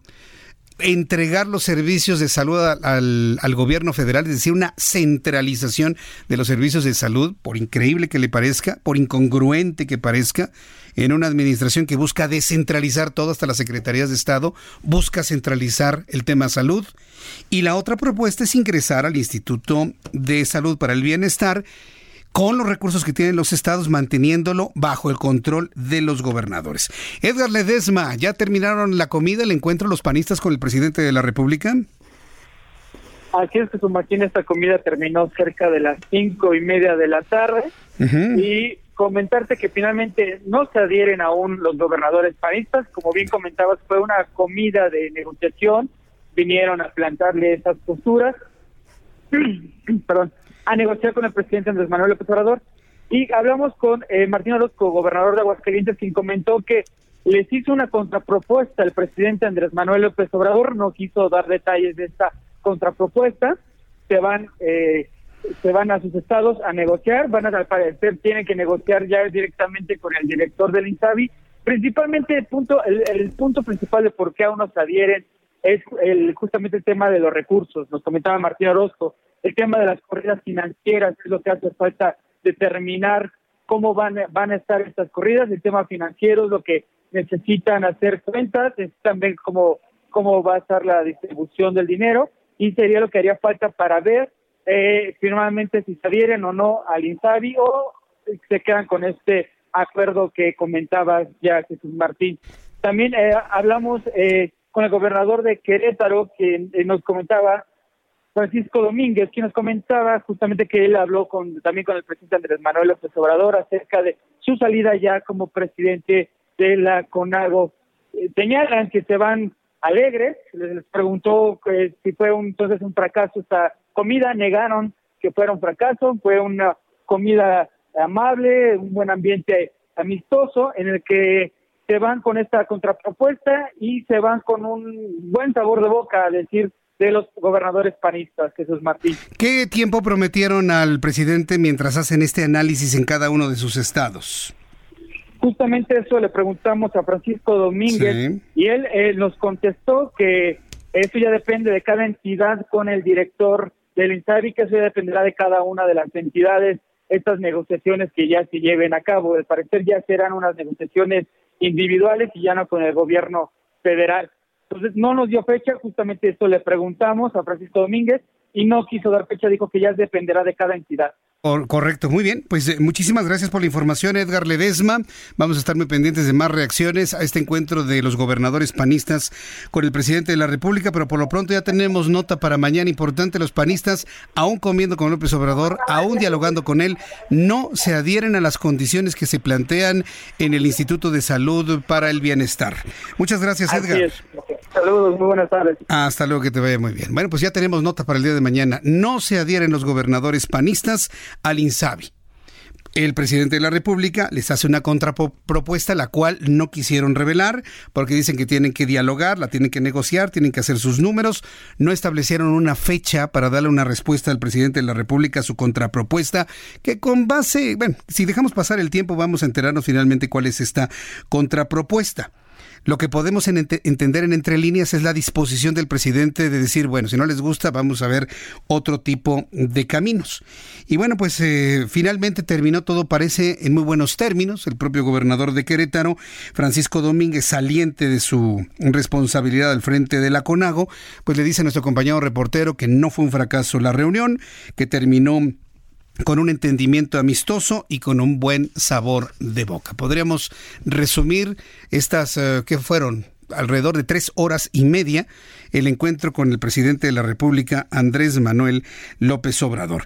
entregar los servicios de salud al, al, gobierno federal, es decir, una centralización de los servicios de salud, por increíble que le parezca, por incongruente que parezca, en una administración que busca descentralizar todo hasta las secretarías de Estado, busca centralizar el tema salud. Y la otra propuesta es ingresar al Instituto de Salud para el Bienestar con los recursos que tienen los estados, manteniéndolo bajo el control de los gobernadores. Edgar Ledesma, ¿ya terminaron la comida, el encuentro los panistas con el presidente de la República? Así es, Jesús Martín, esta comida terminó cerca de las cinco y media de la tarde y comentarte que finalmente no se adhieren aún los gobernadores panistas, como bien comentabas, fue una comida de negociación, vinieron a plantarle esas posturas, [CLEARS THROAT] perdón, a negociar con el presidente Andrés Manuel López Obrador. Y hablamos con eh, Martín Orozco, gobernador de Aguascalientes, quien comentó que les hizo una contrapropuesta el presidente Andrés Manuel López Obrador, no quiso dar detalles de esta contrapropuesta, se van eh, se van a sus estados a negociar, van a al parecer tienen que negociar ya directamente con el director del INSABI, principalmente el punto el, punto principal de por qué aún no se adhieren es el, justamente el tema de los recursos, nos comentaba Martín Orozco, el tema de las corridas financieras es lo que hace falta determinar cómo van, van a estar estas corridas, el tema financiero es lo que necesitan hacer cuentas, es también cómo, cómo va a estar la distribución del dinero y sería lo que haría falta para ver eh, finalmente si se adhieren o no al INSABI o se quedan con este acuerdo que comentaba ya Jesús Martín. También eh, hablamos eh, con el gobernador de Querétaro, que eh, nos comentaba Francisco Domínguez, quien nos comentaba justamente que él habló con también con el presidente Andrés Manuel López Obrador acerca de su salida ya como presidente de la CONAGO. Eh, señalan que se van alegres, les preguntó que si fue un, entonces un fracaso esta comida, negaron que fuera un fracaso, fue una comida amable, un buen ambiente amistoso en el que se van con esta contrapropuesta y se van con un buen sabor de boca a decir de los gobernadores panistas, Jesús Martín. ¿Qué tiempo prometieron al presidente mientras hacen este análisis en cada uno de sus estados? Justamente eso le preguntamos a Francisco Domínguez y él eh, nos contestó que eso ya depende de cada entidad con el director del INSABI, que ya dependerá de cada una de las entidades, estas negociaciones que ya se lleven a cabo. Al parecer ya serán unas negociaciones individuales y ya no con el gobierno federal. Entonces no nos dio fecha, justamente esto le preguntamos a Francisco Domínguez y no quiso dar fecha, dijo que ya dependerá de cada entidad. Correcto, muy bien. Pues eh, muchísimas gracias por la información, Edgar Ledesma. Vamos a estar muy pendientes de más reacciones a este encuentro de los gobernadores panistas con el presidente de la República, pero por lo pronto ya tenemos nota para mañana importante. Los panistas, aún comiendo con López Obrador, aún dialogando con él, no se adhieren a las condiciones que se plantean en el Instituto de Salud para el Bienestar. Muchas gracias, Edgar. Saludos, muy buenas tardes. Hasta luego, que te vaya muy bien. Bueno, pues ya tenemos nota para el día de mañana. No se adhieren los gobernadores panistas al INSABI. El presidente de la República les hace una contrapropuesta, la cual no quisieron revelar, porque dicen que tienen que dialogar, la tienen que negociar, tienen que hacer sus números. No establecieron una fecha para darle una respuesta al presidente de la República a su contrapropuesta, que con base, bueno, si dejamos pasar el tiempo, vamos a enterarnos finalmente cuál es esta contrapropuesta. Lo que podemos entender en entre líneas es la disposición del presidente de decir, bueno, si no les gusta, vamos a ver otro tipo de caminos. Y bueno, pues eh, finalmente terminó todo, parece, en muy buenos términos. El propio gobernador de Querétaro, Francisco Domínguez, saliente de su responsabilidad al frente de la CONAGO, pues le dice a nuestro compañero reportero que no fue un fracaso la reunión, que terminó con un entendimiento amistoso y con un buen sabor de boca. Podríamos resumir estas, eh, que fueron alrededor de tres horas y media el encuentro con el presidente de la República, Andrés Manuel López Obrador.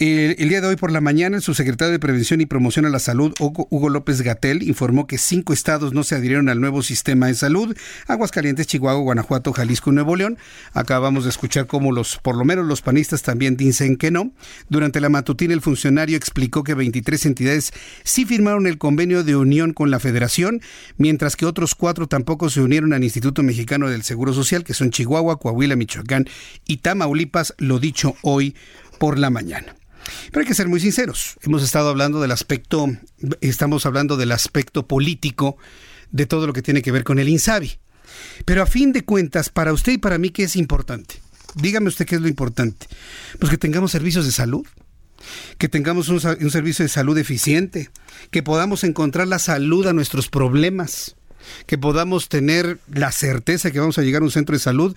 El, día de hoy por la mañana, el subsecretario de Prevención y Promoción a la Salud, Hugo, López Gatel, informó que cinco estados no se adhirieron al nuevo sistema de salud: Aguascalientes, Chihuahua, Guanajuato, Jalisco y Nuevo León. Acabamos de escuchar cómo los, por lo menos los panistas también dicen que no. Durante la matutina, el funcionario explicó que 23 entidades sí firmaron el convenio de unión con la Federación, mientras que otros cuatro tampoco se unieron al Instituto Mexicano del Seguro Social, que son Chihuahua, Coahuila, Michoacán y Tamaulipas, lo dicho hoy por la mañana. Pero hay que ser muy sinceros. Hemos estado hablando del aspecto, estamos hablando del aspecto político de todo lo que tiene que ver con el INSABI. Pero a fin de cuentas, para usted y para mí, ¿qué es importante? Dígame usted qué es lo importante. Pues que tengamos servicios de salud, que tengamos un, un servicio de salud eficiente, que podamos encontrar la salud a nuestros problemas, que podamos tener la certeza que vamos a llegar a un centro de salud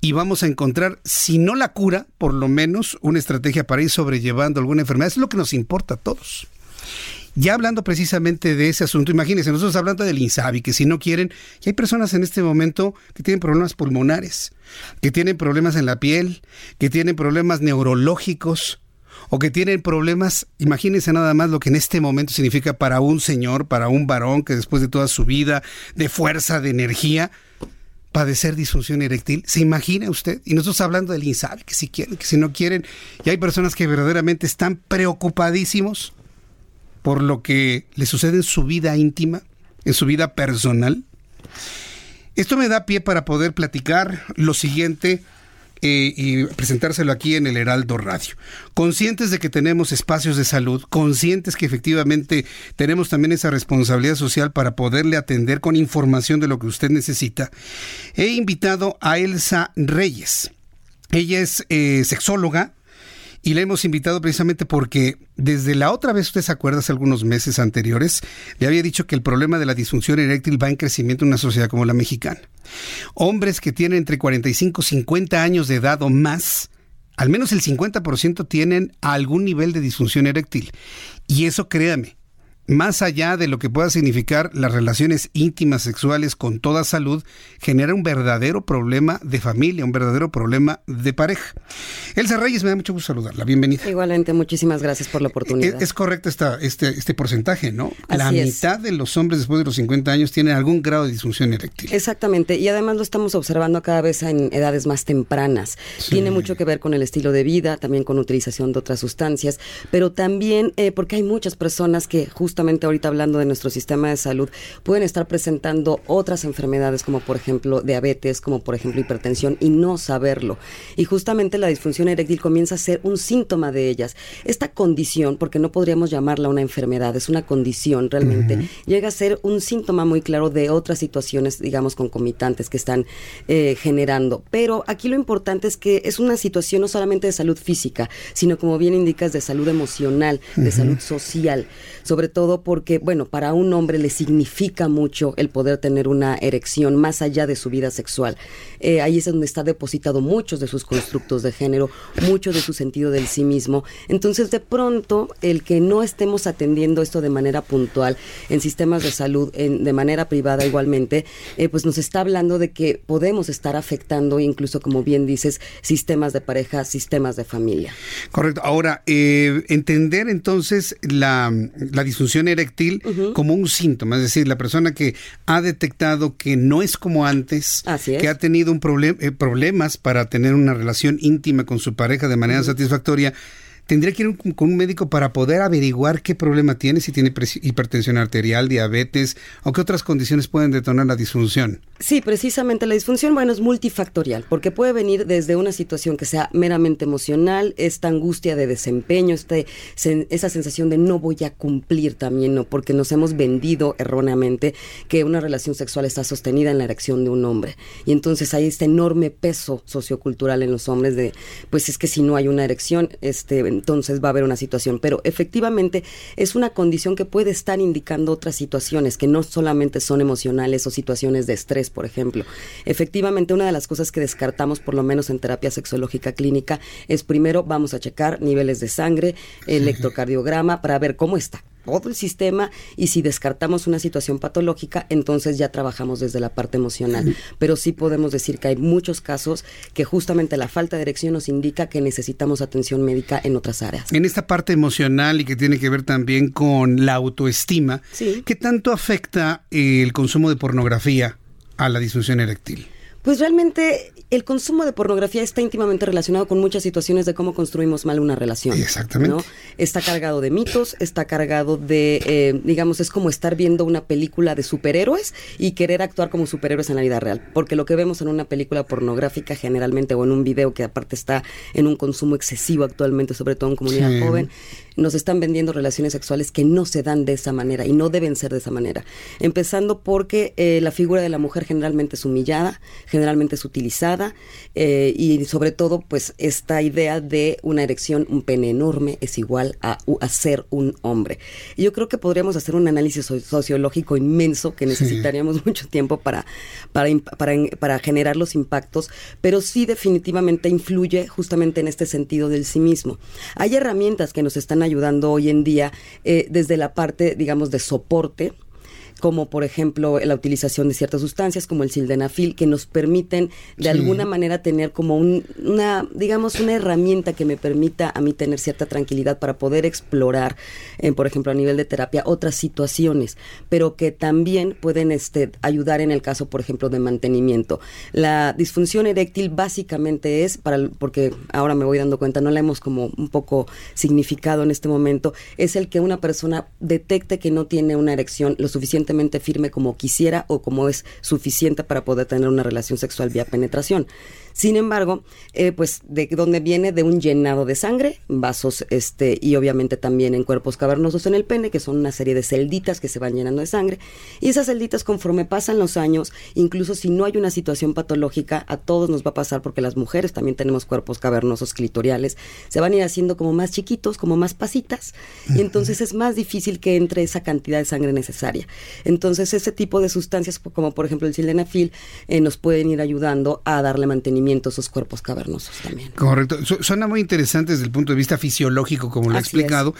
y vamos a encontrar, si no la cura, por lo menos una estrategia para ir sobrellevando alguna enfermedad. es lo que nos importa a todos. Ya hablando precisamente de ese asunto, imagínense, nosotros hablando del INSABI, que si no quieren, y hay personas en este momento que tienen problemas pulmonares, que tienen problemas en la piel, que tienen problemas neurológicos, o que tienen problemas, imagínense nada más lo que en este momento significa para un señor, para un varón que después de toda su vida de fuerza, de energía, padecer disfunción eréctil. ¿Se imagina usted? Y nosotros hablando del INSABI, que si quieren, que si no quieren, y hay personas que verdaderamente están preocupadísimos por lo que le sucede en su vida íntima, en su vida personal. Esto me da pie para poder platicar lo siguiente eh, y presentárselo aquí en el Heraldo Radio. Conscientes de que tenemos espacios de salud, conscientes que efectivamente tenemos también esa responsabilidad social para poderle atender con información de lo que usted necesita, he invitado a Elsa Reyes. Ella es eh, sexóloga, y la hemos invitado precisamente porque desde la otra vez, usted se acuerda, algunos meses anteriores, le había dicho que el problema de la disfunción eréctil va en crecimiento en una sociedad como la mexicana. Hombres que tienen entre 45 y 50 años de edad o más, al menos el 50% tienen algún nivel de disfunción eréctil. Y eso, créame, más allá de lo que pueda significar las relaciones íntimas sexuales con toda salud, genera un verdadero problema de familia, un verdadero problema de pareja. Elsa Reyes, me da mucho gusto saludarla. Bienvenida. Igualmente, muchísimas gracias por la oportunidad. Es, correcto esta, este, este porcentaje, ¿no? la mitad de los hombres después de los 50 años tienen algún grado de disfunción eréctil. Exactamente, y además lo estamos observando cada vez en edades más tempranas. Tiene mucho que ver con el estilo de vida, también con utilización de otras sustancias, pero también eh, porque hay muchas personas que justamente justamente ahorita hablando de nuestro sistema de salud, pueden estar presentando otras enfermedades como por ejemplo diabetes, como por ejemplo hipertensión y no saberlo. Y justamente la disfunción eréctil comienza a ser un síntoma de ellas. Esta condición, porque no podríamos llamarla una enfermedad, es una condición realmente, llega a ser un síntoma muy claro de otras situaciones, digamos, concomitantes que están eh, generando. Pero aquí lo importante es que es una situación no solamente de salud física, sino como bien indicas, de salud emocional, de salud social, sobre todo porque, bueno, para un hombre le significa mucho el poder tener una erección más allá de su vida sexual. Eh, ahí es donde está depositado muchos de sus constructos de género, mucho de su sentido del sí mismo. Entonces, de pronto, el que no estemos atendiendo esto de manera puntual en sistemas de salud, en, de manera privada igualmente, eh, pues nos está hablando de que podemos estar afectando, incluso como bien dices, sistemas de pareja, sistemas de familia. Correcto. Ahora, eh, entender entonces la, la disfunción eréctil como un síntoma, es decir, la persona que ha detectado que no es como antes, que ha tenido un eh, problemas para tener una relación íntima con su pareja de manera satisfactoria, tendría que ir con un médico para poder averiguar qué problema tiene, si tiene hipertensión arterial, diabetes o qué otras condiciones pueden detonar la disfunción. Sí, precisamente la disfunción, bueno, es multifactorial, porque puede venir desde una situación que sea meramente emocional, esta angustia de desempeño, este, esa sensación de no voy a cumplir también, ¿no? Porque nos hemos vendido erróneamente que una relación sexual está sostenida en la erección de un hombre. Y entonces hay este enorme peso sociocultural en los hombres de, pues es que si no hay una erección, este, entonces va a haber una situación. Pero efectivamente es una condición que puede estar indicando otras situaciones que no solamente son emocionales o situaciones de estrés, por ejemplo. Efectivamente, una de las cosas que descartamos, por lo menos en terapia sexológica clínica, es primero vamos a checar niveles de sangre, electrocardiograma, para ver cómo está todo el sistema y si descartamos una situación patológica, entonces ya trabajamos desde la parte emocional. Pero sí podemos decir que hay muchos casos que justamente la falta de erección nos indica que necesitamos atención médica en otras áreas. En esta parte emocional y que tiene que ver también con la autoestima, ¿qué tanto afecta el consumo de pornografía a la disfunción eréctil? Pues realmente el consumo de pornografía está íntimamente relacionado con muchas situaciones de cómo construimos mal una relación. Exactamente. Está cargado de mitos, está cargado de, eh, digamos, es como estar viendo una película de superhéroes y querer actuar como superhéroes en la vida real. Porque lo que vemos en una película pornográfica generalmente o en un video que aparte está en un consumo excesivo actualmente, sobre todo en comunidad joven, nos están vendiendo relaciones sexuales que no se dan de esa manera y no deben ser de esa manera. Empezando porque eh, la figura de la mujer generalmente es humillada, generalmente es utilizada eh, y sobre todo pues esta idea de una erección, un pene enorme es igual a, ser un hombre. yo creo que podríamos hacer un análisis sociológico inmenso que necesitaríamos [LAUGHS] mucho tiempo para, para, para, para generar los impactos, pero sí definitivamente influye justamente en este sentido del sí mismo. Hay herramientas que nos están ayudando hoy en día eh, desde la parte, digamos, de soporte como por ejemplo la utilización de ciertas sustancias como el sildenafil, que nos permiten de alguna manera tener como una, digamos, una herramienta que me permita a mí tener cierta tranquilidad para poder explorar, eh, por ejemplo, a nivel de terapia, otras situaciones, pero que también pueden este, ayudar en el caso, por ejemplo, de mantenimiento. La disfunción eréctil básicamente es, para, porque ahora me voy dando cuenta, no la hemos como un poco significado en este momento, es el que una persona detecte que no tiene una erección lo firme como quisiera o como es suficiente para poder tener una relación sexual vía penetración. Sin embargo, eh, pues de dónde viene de un llenado de sangre, vasos, este, y obviamente también en cuerpos cavernosos en el pene, que son una serie de celditas que se van llenando de sangre. Y esas celditas, conforme pasan los años, incluso si no hay una situación patológica, a todos nos va a pasar porque las mujeres también tenemos cuerpos cavernosos clitoriales, se van a ir haciendo como más chiquitos, como más pasitas, y entonces es más difícil que entre esa cantidad de sangre necesaria. Entonces, ese tipo de sustancias, como por ejemplo el sildenafil, eh, nos pueden ir ayudando a darle mantenimiento esos cuerpos cavernosos también. Correcto. suena muy interesante desde el punto de vista fisiológico, como lo he explicado,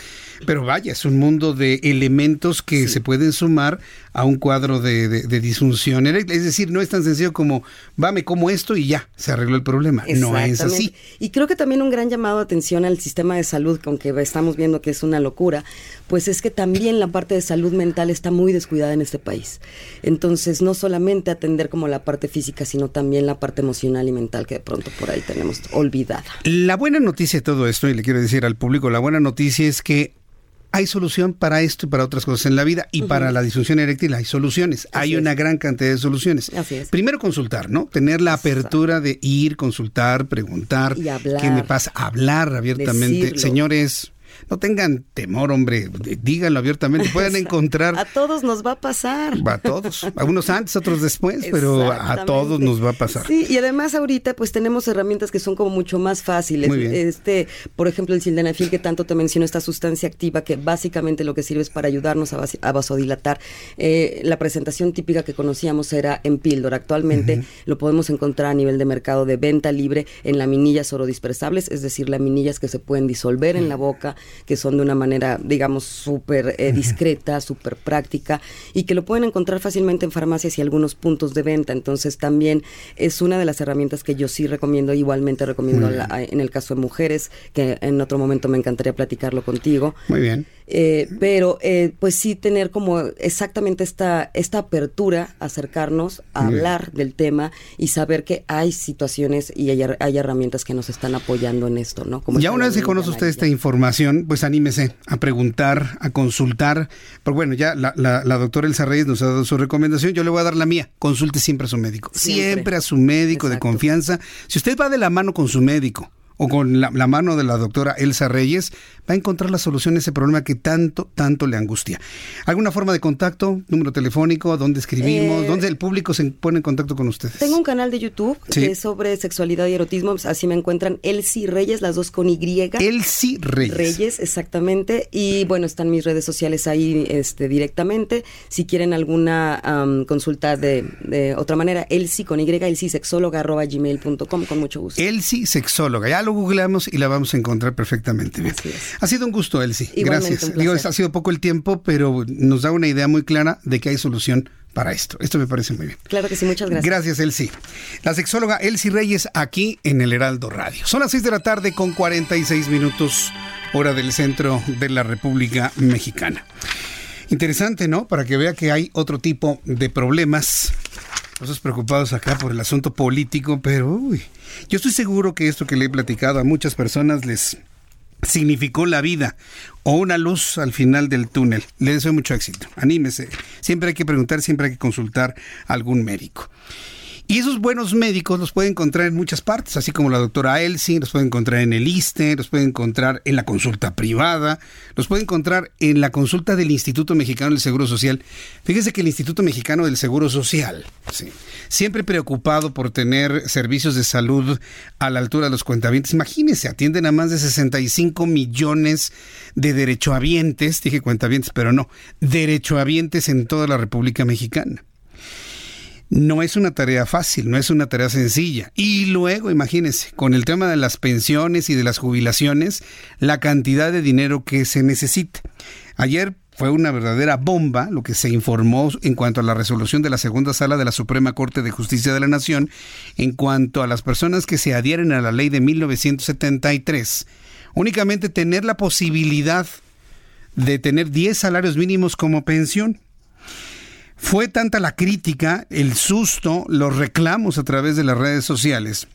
pero vaya, es un mundo de elementos que se pueden sumar a un cuadro de, disfunción. Es decir, no es tan sencillo como, va, me como esto y ya, se arregló el problema. No es así. Y creo que también un gran llamado de atención al sistema de salud, aunque estamos viendo que es una locura, pues es que también la parte de salud mental está muy descuidada en este país. Entonces, no solamente atender como la parte física, sino también la parte emocional y mental que de pronto por ahí tenemos olvidada. La buena noticia de todo esto, y le quiero decir al público, la buena noticia es que hay solución para esto y para otras cosas en la vida. Y para la disfunción eréctil hay soluciones. hay una gran cantidad de soluciones. Primero consultar, ¿no? Tener la apertura de ir, consultar, preguntar. ¿Qué me pasa? Hablar abiertamente. Señores, no tengan temor, hombre, díganlo abiertamente, pueden [LAUGHS] encontrar... a todos nos va a pasar. A todos, a unos antes, otros después, pero a todos nos va a pasar. Sí, y además ahorita pues tenemos herramientas que son como mucho más fáciles. Este, por ejemplo, el sildenafil que tanto te menciono, esta sustancia activa que básicamente lo que sirve es para ayudarnos a, vasodilatar. Eh, la presentación típica que conocíamos era en píldora. Actualmente lo podemos encontrar a nivel de mercado de venta libre en laminillas orodispersables, es decir, laminillas que se pueden disolver en la boca, que son de una manera, digamos, súper eh, discreta, súper práctica y que lo pueden encontrar fácilmente en farmacias y algunos puntos de venta. Entonces también es una de las herramientas que yo sí recomiendo, igualmente recomiendo en el caso de mujeres, que en otro momento me encantaría platicarlo contigo. Muy bien. Eh, pero eh, pues sí tener como exactamente esta, esta apertura, acercarnos a hablar del tema y saber que hay situaciones y hay, hay, herramientas que nos están apoyando en esto, ¿no? Como ya una vez que conoce usted esta información, pues anímese a preguntar, a consultar. Pero bueno, ya la, la, doctora Elsa Reyes nos ha dado su recomendación, yo le voy a dar la mía. Consulte siempre a su médico. Siempre, a su médico de confianza. Si usted va de la mano con su médico, o con la, mano de la doctora Elsa Reyes, va a encontrar la solución a ese problema que tanto, tanto le angustia. ¿Alguna forma de contacto? ¿Número telefónico? ¿Dónde escribimos? Eh, ¿Dónde el público se pone en contacto con ustedes? Tengo un canal de YouTube que es sobre sexualidad y erotismo. Así me encuentran Elsie Reyes, las dos con Y. Elsie Reyes. Reyes, exactamente. Y bueno, están mis redes sociales ahí este, directamente. Si quieren alguna consulta de, otra manera, Elsie con Y, Elsie sexóloga arroba gmail.com, con mucho gusto. Elsie sexóloga. Ya lo googleamos y la vamos a encontrar perfectamente bien. Ha sido un gusto, Elsie. Gracias. Digo, ha sido poco el tiempo, pero nos da una idea muy clara de que hay solución para esto. Esto me parece muy bien. Claro que sí, muchas gracias. Gracias, Elsie. La sexóloga Elsie Reyes aquí en el Heraldo Radio. Son las 6 de la tarde con 46 minutos hora del centro de la República Mexicana. Interesante, ¿no? Para que vea que hay otro tipo de problemas. Preocupados acá por el asunto político, pero uy, yo estoy seguro que esto que le he platicado a muchas personas les significó la vida o una luz al final del túnel. Le deseo mucho éxito. Anímese. Siempre hay que preguntar, siempre hay que consultar a algún médico. Y esos buenos médicos los puede encontrar en muchas partes, así como la doctora Elsie, los puede encontrar en el ISTE, los puede encontrar en la consulta privada, los puede encontrar en la consulta del Instituto Mexicano del Seguro Social. Fíjese que el Instituto Mexicano del Seguro Social, siempre preocupado por tener servicios de salud a la altura de los cuentavientes, imagínense, atienden a más de 65 millones de derechohabientes, dije cuentavientes, pero no, derechohabientes en toda la República Mexicana no es una tarea fácil, no es una tarea sencilla. Y luego, imagínense, con el tema de las pensiones y de las jubilaciones, la cantidad de dinero que se necesita. Ayer fue una verdadera bomba lo que se informó en cuanto a la resolución de la segunda sala de la Suprema Corte de Justicia de la Nación en cuanto a las personas que se adhieren a la ley de 1973. Únicamente tener la posibilidad de tener 10 salarios mínimos como pensión. Fue tanta la crítica, el susto, los reclamos a través de las redes sociales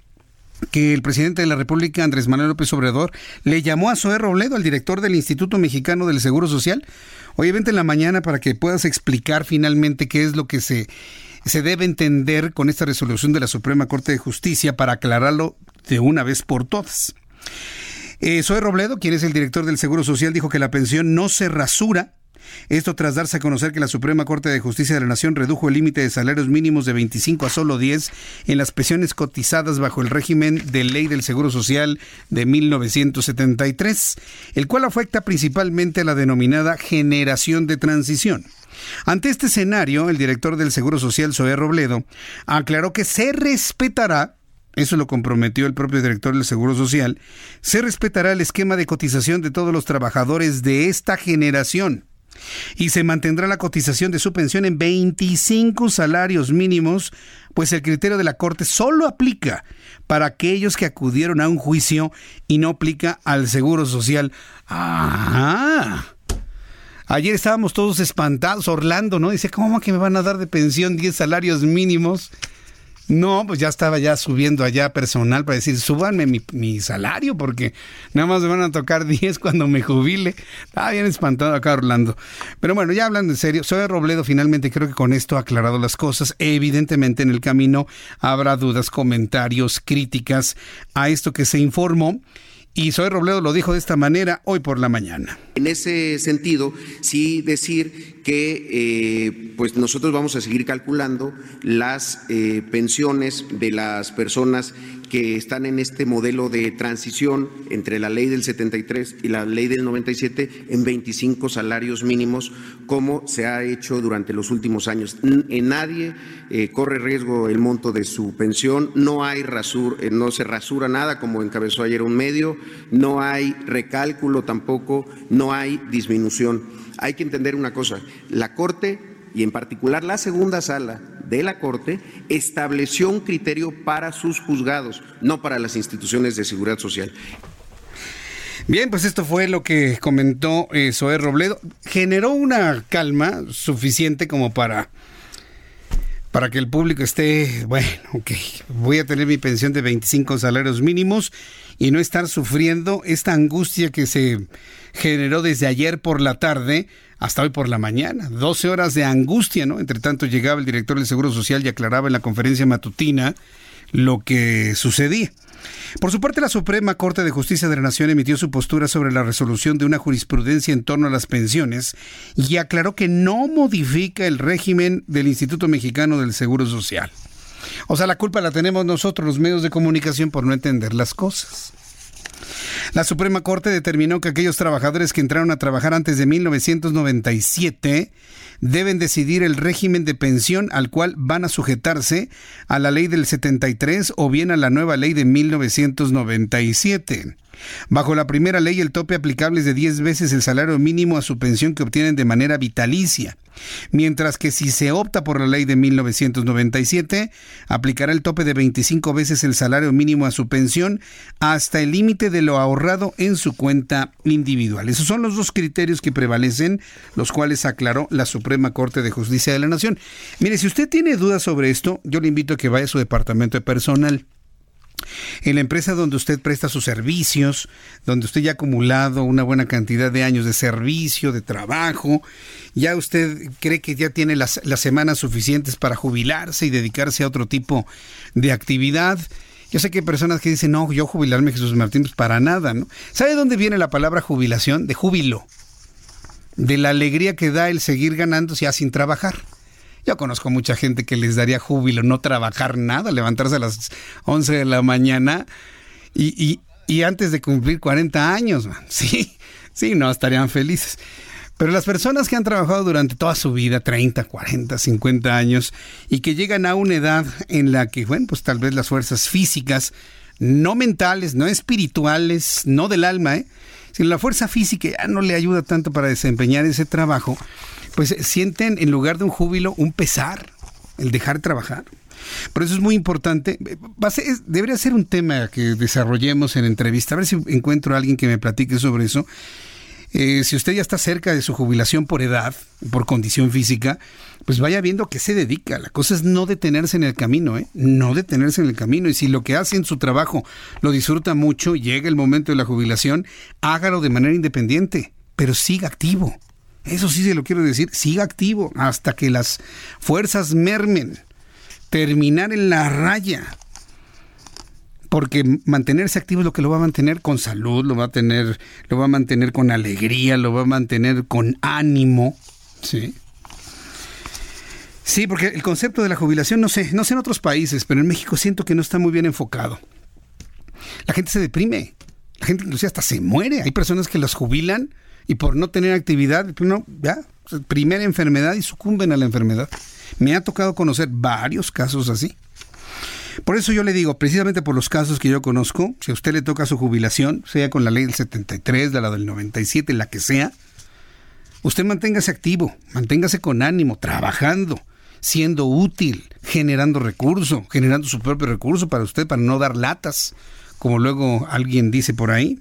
que el presidente de la República, Andrés Manuel López Obrador, le llamó a Zoé Robledo, al director del Instituto Mexicano del Seguro Social. Oye, vente en la mañana para que puedas explicar finalmente qué es lo que se, se debe entender con esta resolución de la Suprema Corte de Justicia para aclararlo de una vez por todas. Eh, Zoé Robledo, quien es el director del Seguro Social, dijo que la pensión no se rasura esto tras darse a conocer que la Suprema Corte de Justicia de la Nación redujo el límite de salarios mínimos de 25 a solo 10 en las pensiones cotizadas bajo el régimen de ley del Seguro Social de 1973, el cual afecta principalmente a la denominada generación de transición. Ante este escenario, el director del Seguro Social, Zoé Robledo, aclaró que se respetará eso lo comprometió el propio director del Seguro Social, se respetará el esquema de cotización de todos los trabajadores de esta generación y se mantendrá la cotización de su pensión en 25 salarios mínimos, pues el criterio de la Corte solo aplica para aquellos que acudieron a un juicio y no aplica al Seguro Social. Ah. Ayer estábamos todos espantados, Orlando, ¿no? Dice, ¿cómo que me van a dar de pensión 10 salarios mínimos? No, pues ya estaba ya subiendo allá personal para decir, súbanme mi, salario porque nada más me van a tocar [LAUGHS] 10 cuando me jubile. Estaba bien espantado acá Orlando. Pero bueno, ya hablando en serio, soy Robledo, finalmente creo que con esto ha aclarado las cosas. Evidentemente en el camino habrá dudas, comentarios, críticas a esto que se informó. Y Soy Robledo lo dijo de esta manera hoy por la mañana. En ese sentido, sí decir que eh, pues nosotros vamos a seguir calculando las eh, pensiones de las personas que están en este modelo de transición entre la ley del 73 y la ley del 97 en 25 salarios mínimos, como se ha hecho durante los últimos años. En nadie eh, corre riesgo el monto de su pensión, no hay rasur, eh, no se rasura nada, como encabezó ayer un medio, no hay recálculo tampoco, no hay disminución. Hay que entender una cosa, la Corte y en particular la segunda sala de la Corte estableció un criterio para sus juzgados, no para las instituciones de seguridad social. Bien, pues esto fue lo que comentó eh, Zoé Robledo. Generó una calma suficiente como para, para que el público esté, bueno, ok, voy a tener mi pensión de 25 salarios mínimos y no estar sufriendo esta angustia que se generó desde ayer por la tarde hasta hoy por la mañana. 12 horas de angustia, ¿no? Entre tanto llegaba el director del Seguro Social y aclaraba en la conferencia matutina lo que sucedía. Por su parte, la Suprema Corte de Justicia de la Nación emitió su postura sobre la resolución de una jurisprudencia en torno a las pensiones y aclaró que no modifica el régimen del Instituto Mexicano del Seguro Social. O sea, la culpa la tenemos nosotros, los medios de comunicación, por no entender las cosas. La Suprema Corte determinó que aquellos trabajadores que entraron a trabajar antes de 1997 deben decidir el régimen de pensión al cual van a sujetarse a la ley del 73 o bien a la nueva ley de 1997. Bajo la primera ley, el tope aplicable es de 10 veces el salario mínimo a su pensión que obtienen de manera vitalicia, mientras que si se opta por la ley de 1997, aplicará el tope de 25 veces el salario mínimo a su pensión hasta el límite de lo ahorrado en su cuenta individual. Esos son los dos criterios que prevalecen, los cuales aclaró la Suprema Corte de Justicia de la Nación. Mire, si usted tiene dudas sobre esto, yo le invito a que vaya a su departamento de personal en la empresa donde usted presta sus servicios, donde usted ya ha acumulado una buena cantidad de años de servicio, de trabajo, ya usted cree que ya tiene las, semanas suficientes para jubilarse y dedicarse a otro tipo de actividad. Yo sé que hay personas que dicen, no, yo jubilarme, Jesús Martín, pues para nada, ¿no? ¿Sabe dónde viene la palabra jubilación? De júbilo. De la alegría que da el seguir ganando ya sin trabajar. Yo conozco mucha gente que les daría júbilo no trabajar nada, levantarse a las 11 de la mañana y, antes de cumplir 40 años, [LAUGHS] sí, sí, no, estarían felices. Pero las personas que han trabajado durante toda su vida, 30, 40, 50 años, y que llegan a una edad en la que, bueno, pues tal vez las fuerzas físicas, no mentales, no espirituales, no del alma, ¿eh? Si la fuerza física ya no le ayuda tanto para desempeñar ese trabajo, pues sienten en lugar de un júbilo un pesar, el dejar de trabajar. Por eso es muy importante, va debería ser un tema que desarrollemos en entrevista, a ver si encuentro a alguien que me platique sobre eso. Eh, si usted ya está cerca de su jubilación por edad, por condición física, pues vaya viendo a qué se dedica. La cosa es no detenerse en el camino, ¿eh? No detenerse en el camino. Y si lo que hace en su trabajo lo disfruta mucho, llega el momento de la jubilación, hágalo de manera independiente, pero siga activo. Eso sí se lo quiero decir, siga activo hasta que las fuerzas mermen. Terminar en la raya porque mantenerse activo es lo que lo va a mantener con salud, lo va a tener, lo va a mantener con alegría, lo va a mantener con ánimo, ¿sí? Sí, porque el concepto de la jubilación, no sé, no sé en otros países, pero en México siento que no está muy bien enfocado. La gente se deprime, la gente inclusive hasta se muere. Hay personas que los jubilan y por no tener actividad, no, ya, primera enfermedad y sucumben a la enfermedad. Me ha tocado conocer varios casos así. Por eso yo le digo, precisamente por los casos que yo conozco, si a usted le toca su jubilación, sea con la ley del 73, de la del 97, la que sea, usted manténgase activo, manténgase con ánimo, trabajando, siendo útil, generando recurso, generando su propio recurso para usted, para no dar latas, como luego alguien dice por ahí.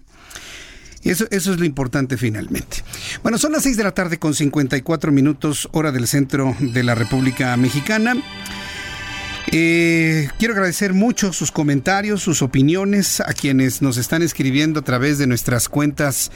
Eso, eso es lo importante finalmente. Bueno, son las 6 de la tarde con 54 minutos hora del centro de la República Mexicana. Eh, quiero agradecer mucho sus comentarios, sus opiniones a quienes nos están escribiendo a través de nuestras cuentas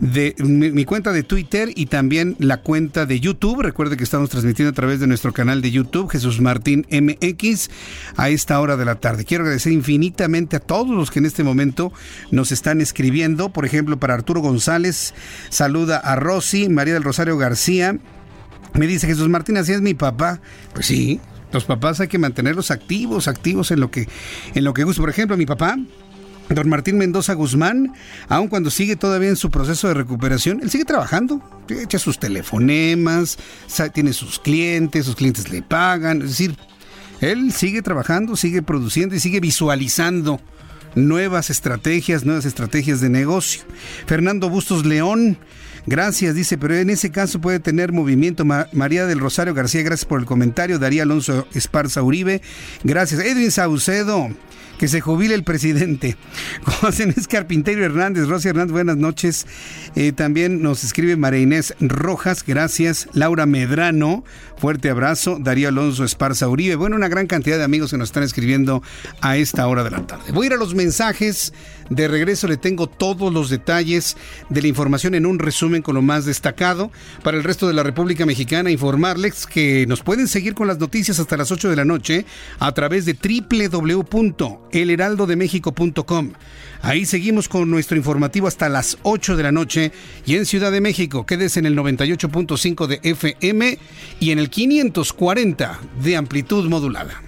de mi, cuenta de Twitter y también la cuenta de YouTube. Recuerde que estamos transmitiendo a través de nuestro canal de YouTube, Jesús Martín MX, a esta hora de la tarde. Quiero agradecer infinitamente a todos los que en este momento nos están escribiendo. Por ejemplo, para Arturo González, saluda a Rosy, María del Rosario García. Me dice Jesús Martín, así es mi papá. Pues sí, los papás hay que mantenerlos activos, activos en lo que, en lo que gusta. Por ejemplo, mi papá, Don Martín Mendoza Guzmán, aun cuando sigue todavía en su proceso de recuperación, él sigue trabajando, echa sus telefonemas, tiene sus clientes, sus clientes le pagan, es decir, él sigue trabajando, sigue produciendo y sigue visualizando nuevas estrategias, nuevas estrategias de negocio. Fernando Bustos León, Gracias, dice, pero en ese caso puede tener movimiento. María del Rosario García, gracias por el comentario. Daría Alonso Esparza Uribe, gracias. Edwin Saucedo, que se jubile el presidente. [LAUGHS] José Inés Carpintero Hernández, Rosy Hernández, buenas noches. Eh, también nos escribe María Inés Rojas, gracias. Laura Medrano, fuerte abrazo. Darío Alonso Esparza Uribe. Bueno, una gran cantidad de amigos que nos están escribiendo a esta hora de la tarde. Voy a ir a los mensajes. De regreso le tengo todos los detalles de la información en un resumen con lo más destacado. Para el resto de la República Mexicana, informarles que nos pueden seguir con las noticias hasta las 8 de la noche a través de www.elheraldodemexico.com. Ahí seguimos con nuestro informativo hasta las 8 de la noche y en Ciudad de México quédese en el 98.5 de FM y en el 540 de amplitud modulada.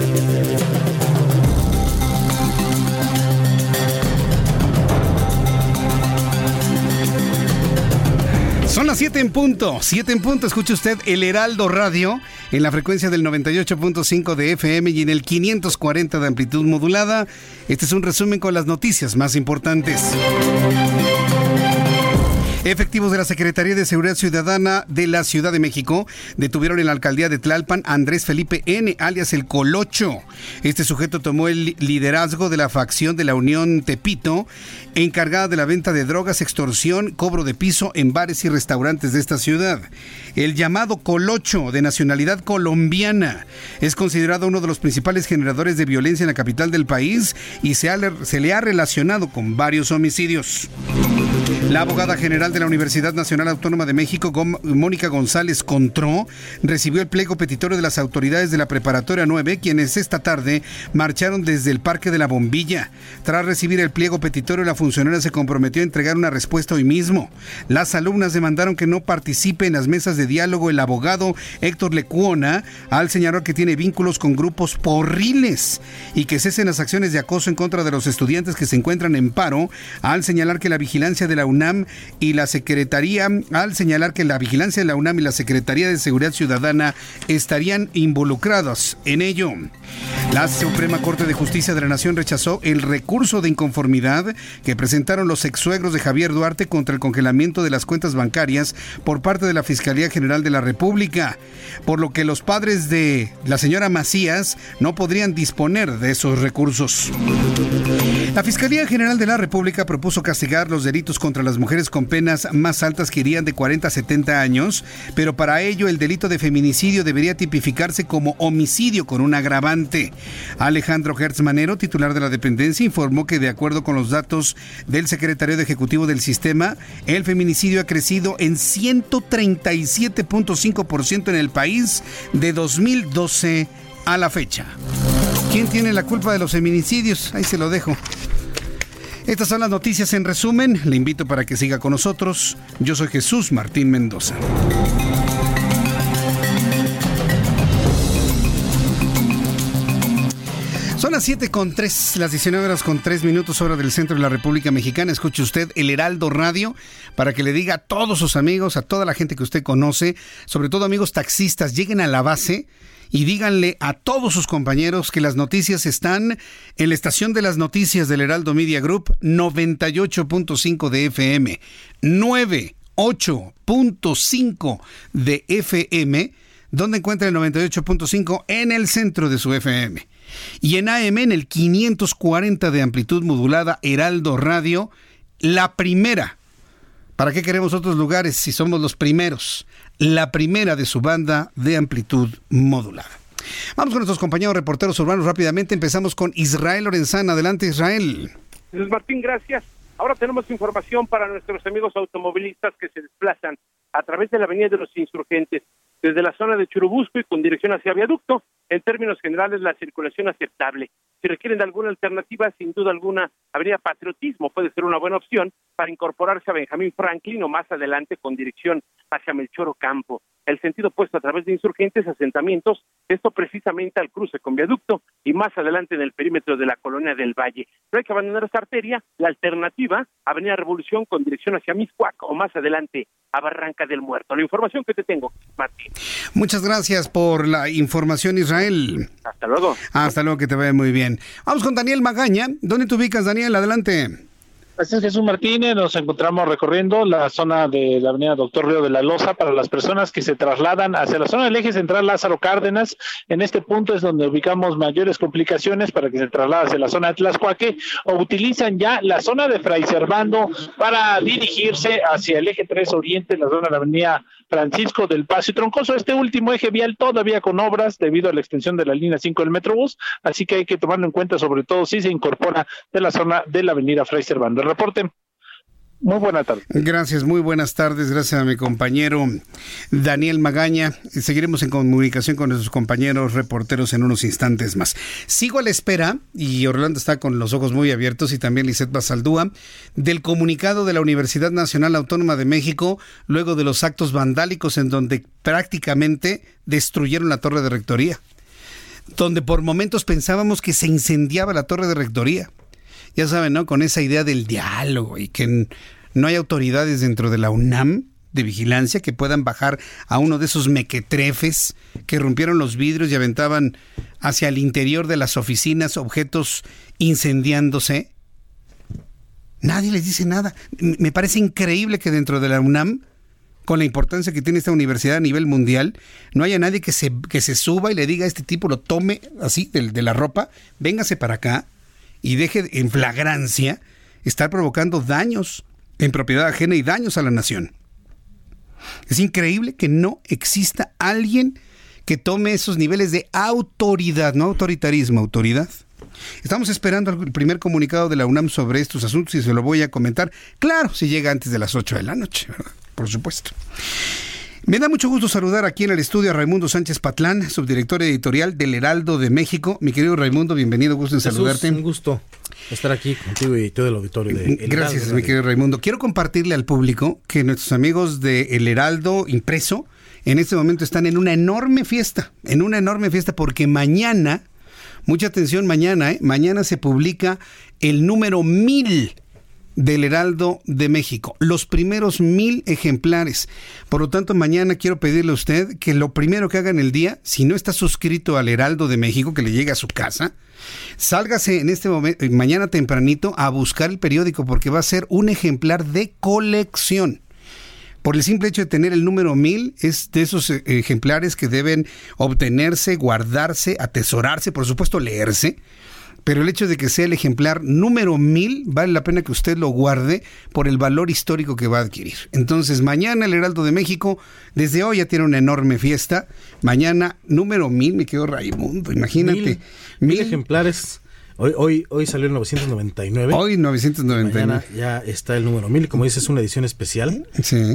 Son las 7 en punto, 7 en punto. Escuche usted el Heraldo Radio en la frecuencia del 98.5 de FM y en el 540 de amplitud modulada. Este es un resumen con las noticias más importantes. Efectivos de la Secretaría de Seguridad Ciudadana de la Ciudad de México detuvieron en la alcaldía de Tlalpan a Andrés Felipe N., alias el Colocho. Este sujeto tomó el liderazgo de la facción de la Unión Tepito, encargada de la venta de drogas, extorsión, cobro de piso en bares y restaurantes de esta ciudad. El llamado Colocho, de nacionalidad colombiana, es considerado uno de los principales generadores de violencia en la capital del país y se, se le ha relacionado con varios homicidios. La abogada general de la Universidad Nacional Autónoma de México, Mónica González Contró, recibió el pliego petitorio de las autoridades de la Preparatoria 9, quienes esta tarde marcharon desde el Parque de la Bombilla. Tras recibir el pliego petitorio, la funcionaria se comprometió a entregar una respuesta hoy mismo. Las alumnas demandaron que no participe en las mesas de diálogo el abogado Héctor Lecuona al señalar que tiene vínculos con grupos porriles y que cesen las acciones de acoso en contra de los estudiantes que se encuentran en paro al señalar que la vigilancia de la UNAM y la Secretaría, al señalar que la vigilancia de la UNAM y la Secretaría de Seguridad Ciudadana estarían involucrados en ello. La Suprema Corte de Justicia de la Nación rechazó el recurso de inconformidad que presentaron los exsuegros de Javier Duarte contra el congelamiento de las cuentas bancarias por parte de la Fiscalía General de la República, por lo que los padres de la señora Macías no podrían disponer de esos recursos. La Fiscalía General de la República propuso castigar los delitos contra las mujeres con penas más altas que irían de 40 a 70 años, pero para ello el delito de feminicidio debería tipificarse como homicidio con un agravante. Alejandro Hertz Manero, titular de la dependencia, informó que de acuerdo con los datos del secretario de Ejecutivo del sistema, el feminicidio ha crecido en 137.5% en el país de 2012 a la fecha. ¿Quién tiene la culpa de los feminicidios? Ahí se lo dejo. Estas son las noticias en resumen. Le invito para que siga con nosotros. Yo soy Jesús Martín Mendoza. Son las 7 con 3, las 19 horas con 3 minutos hora del centro de la República Mexicana. Escuche usted el Heraldo Radio para que le diga a todos sus amigos, a toda la gente que usted conoce, sobre todo amigos taxistas, lleguen a la base y díganle a todos sus compañeros que las noticias están en la estación de las noticias del Heraldo Media Group 98.5 de FM, 98.5 de FM, donde encuentra el 98.5 en el centro de su FM. Y en AM en el 540 de amplitud modulada Heraldo Radio, la primera. ¿Para qué queremos otros lugares si somos los primeros? La primera de su banda de amplitud modulada. Vamos con nuestros compañeros reporteros urbanos rápidamente. Empezamos con Israel Lorenzana. Adelante, Israel. Jesús Martín, gracias. Ahora tenemos información para nuestros amigos automovilistas que se desplazan a través de la Avenida de los Insurgentes desde la zona de Churubusco y con dirección hacia Viaducto. En términos generales, la circulación aceptable. Si requieren de alguna alternativa, sin duda alguna, habría patriotismo, puede ser una buena opción para incorporarse a Benjamín Franklin o más adelante con dirección hacia Melchor Ocampo. El sentido opuesto a través de insurgentes, asentamientos, esto precisamente al cruce con viaducto y más adelante en el perímetro de la colonia del Valle. No hay que abandonar esta arteria, la alternativa, Avenida Revolución con dirección hacia Miscuac o más adelante a Barranca del Muerto. La información que te tengo, Martín. Muchas gracias por la información, Israel. Hasta luego. Hasta luego, que te vaya muy bien. Vamos con Daniel Magaña. ¿Dónde te ubicas, Daniel? Adelante. Así es, Jesús Martínez. Nos encontramos recorriendo la zona de la avenida Doctor Río de la Loza para las personas que se trasladan hacia la zona del eje central Lázaro Cárdenas. En este punto es donde ubicamos mayores complicaciones para que se trasladen hacia la zona de Tlaxcuaque o utilizan ya la zona de Fray Servando para dirigirse hacia el eje 3 Oriente, la zona de la avenida Francisco del Paso y Troncoso. Este último eje vial todavía con obras debido a la extensión de la línea 5 del Metrobús, así que hay que tomarlo en cuenta, sobre todo si se incorpora de la zona de la avenida Fray Servando. Reporte. Muy buenas tardes. Gracias, muy buenas tardes. Gracias a mi compañero Daniel Magaña. Seguiremos en comunicación con nuestros compañeros reporteros en unos instantes más. Sigo a la espera, y Orlando está con los ojos muy abiertos, y también Lisette Basaldúa, del comunicado de la Universidad Nacional Autónoma de México, luego de los actos vandálicos en donde prácticamente destruyeron la torre de rectoría. Donde por momentos pensábamos que se incendiaba la torre de rectoría ya saben, ¿no? Con esa idea del diálogo y que no hay autoridades dentro de la UNAM de vigilancia que puedan bajar a uno de esos mequetrefes que rompieron los vidrios y aventaban hacia el interior de las oficinas objetos incendiándose. Nadie les dice nada. Me parece increíble que dentro de la UNAM, con la importancia que tiene esta universidad a nivel mundial, no haya nadie que se, que se suba y le diga a este tipo, lo tome así de, de la ropa, véngase para acá y deje en flagrancia estar provocando daños en propiedad ajena y daños a la nación. Es increíble que no exista alguien que tome esos niveles de autoridad, no autoritarismo, autoridad. Estamos esperando el primer comunicado de la UNAM sobre estos asuntos y se lo voy a comentar. Claro, si llega antes de las 8 de la noche, ¿verdad? por supuesto. Me da mucho gusto saludar aquí en el estudio a Raimundo Sánchez Patlán, subdirector editorial del Heraldo de México. Mi querido Raimundo, bienvenido, gusto en saludarte. Un gusto estar aquí contigo y todo el auditorio de El Gracias, mi querido Raimundo. Quiero compartirle al público que nuestros amigos de El Heraldo impreso en este momento están en una enorme fiesta, en una enorme fiesta porque mañana, mucha atención mañana, ¿eh? mañana se publica el número mil del Heraldo de México, los primeros mil ejemplares. Por lo tanto, mañana quiero pedirle a usted que lo primero que haga en el día, si no está suscrito al Heraldo de México, que le llegue a su casa, sálgase en este momento, mañana tempranito, a buscar el periódico, porque va a ser un ejemplar de colección. Por el simple hecho de tener el número mil, es de esos eh, ejemplares que deben obtenerse, guardarse, atesorarse, por supuesto leerse, pero el hecho de que sea el ejemplar número mil, vale la pena que usted lo guarde por el valor histórico que va a adquirir. Entonces, mañana el Heraldo de México, desde hoy ya tiene una enorme fiesta. Mañana, número mil, me quedo Raimundo, imagínate. Mil, ejemplares. Hoy, hoy, hoy salió el 999. Hoy 999. Mañana ya está el número 1000. Como dices, es una edición especial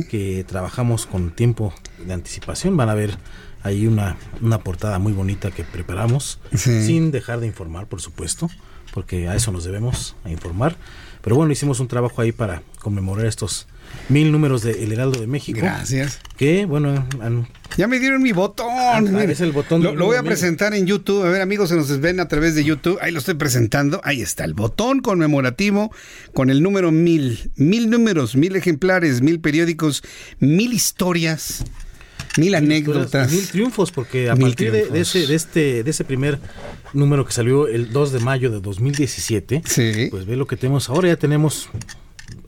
que trabajamos con tiempo de anticipación. Van a ver hay una, una portada muy bonita que preparamos, sin dejar de informar, por supuesto, porque a eso nos debemos, a informar. Pero bueno, hicimos un trabajo ahí para conmemorar estos mil números de El Heraldo de México. Gracias. Que, bueno, ya me dieron mi botón. Ah, es el botón. Lo, voy a presentar en YouTube. A ver, amigos, se nos ven a través de YouTube. Ahí lo estoy presentando. Ahí está el botón conmemorativo con el número mil. Mil números, mil ejemplares, mil periódicos, mil historias mil anécdotas. Mil triunfos, porque a partir de, ese, de, este, de ese primer número que salió el 2 de mayo de 2017, pues ve lo que tenemos ahora. Ya tenemos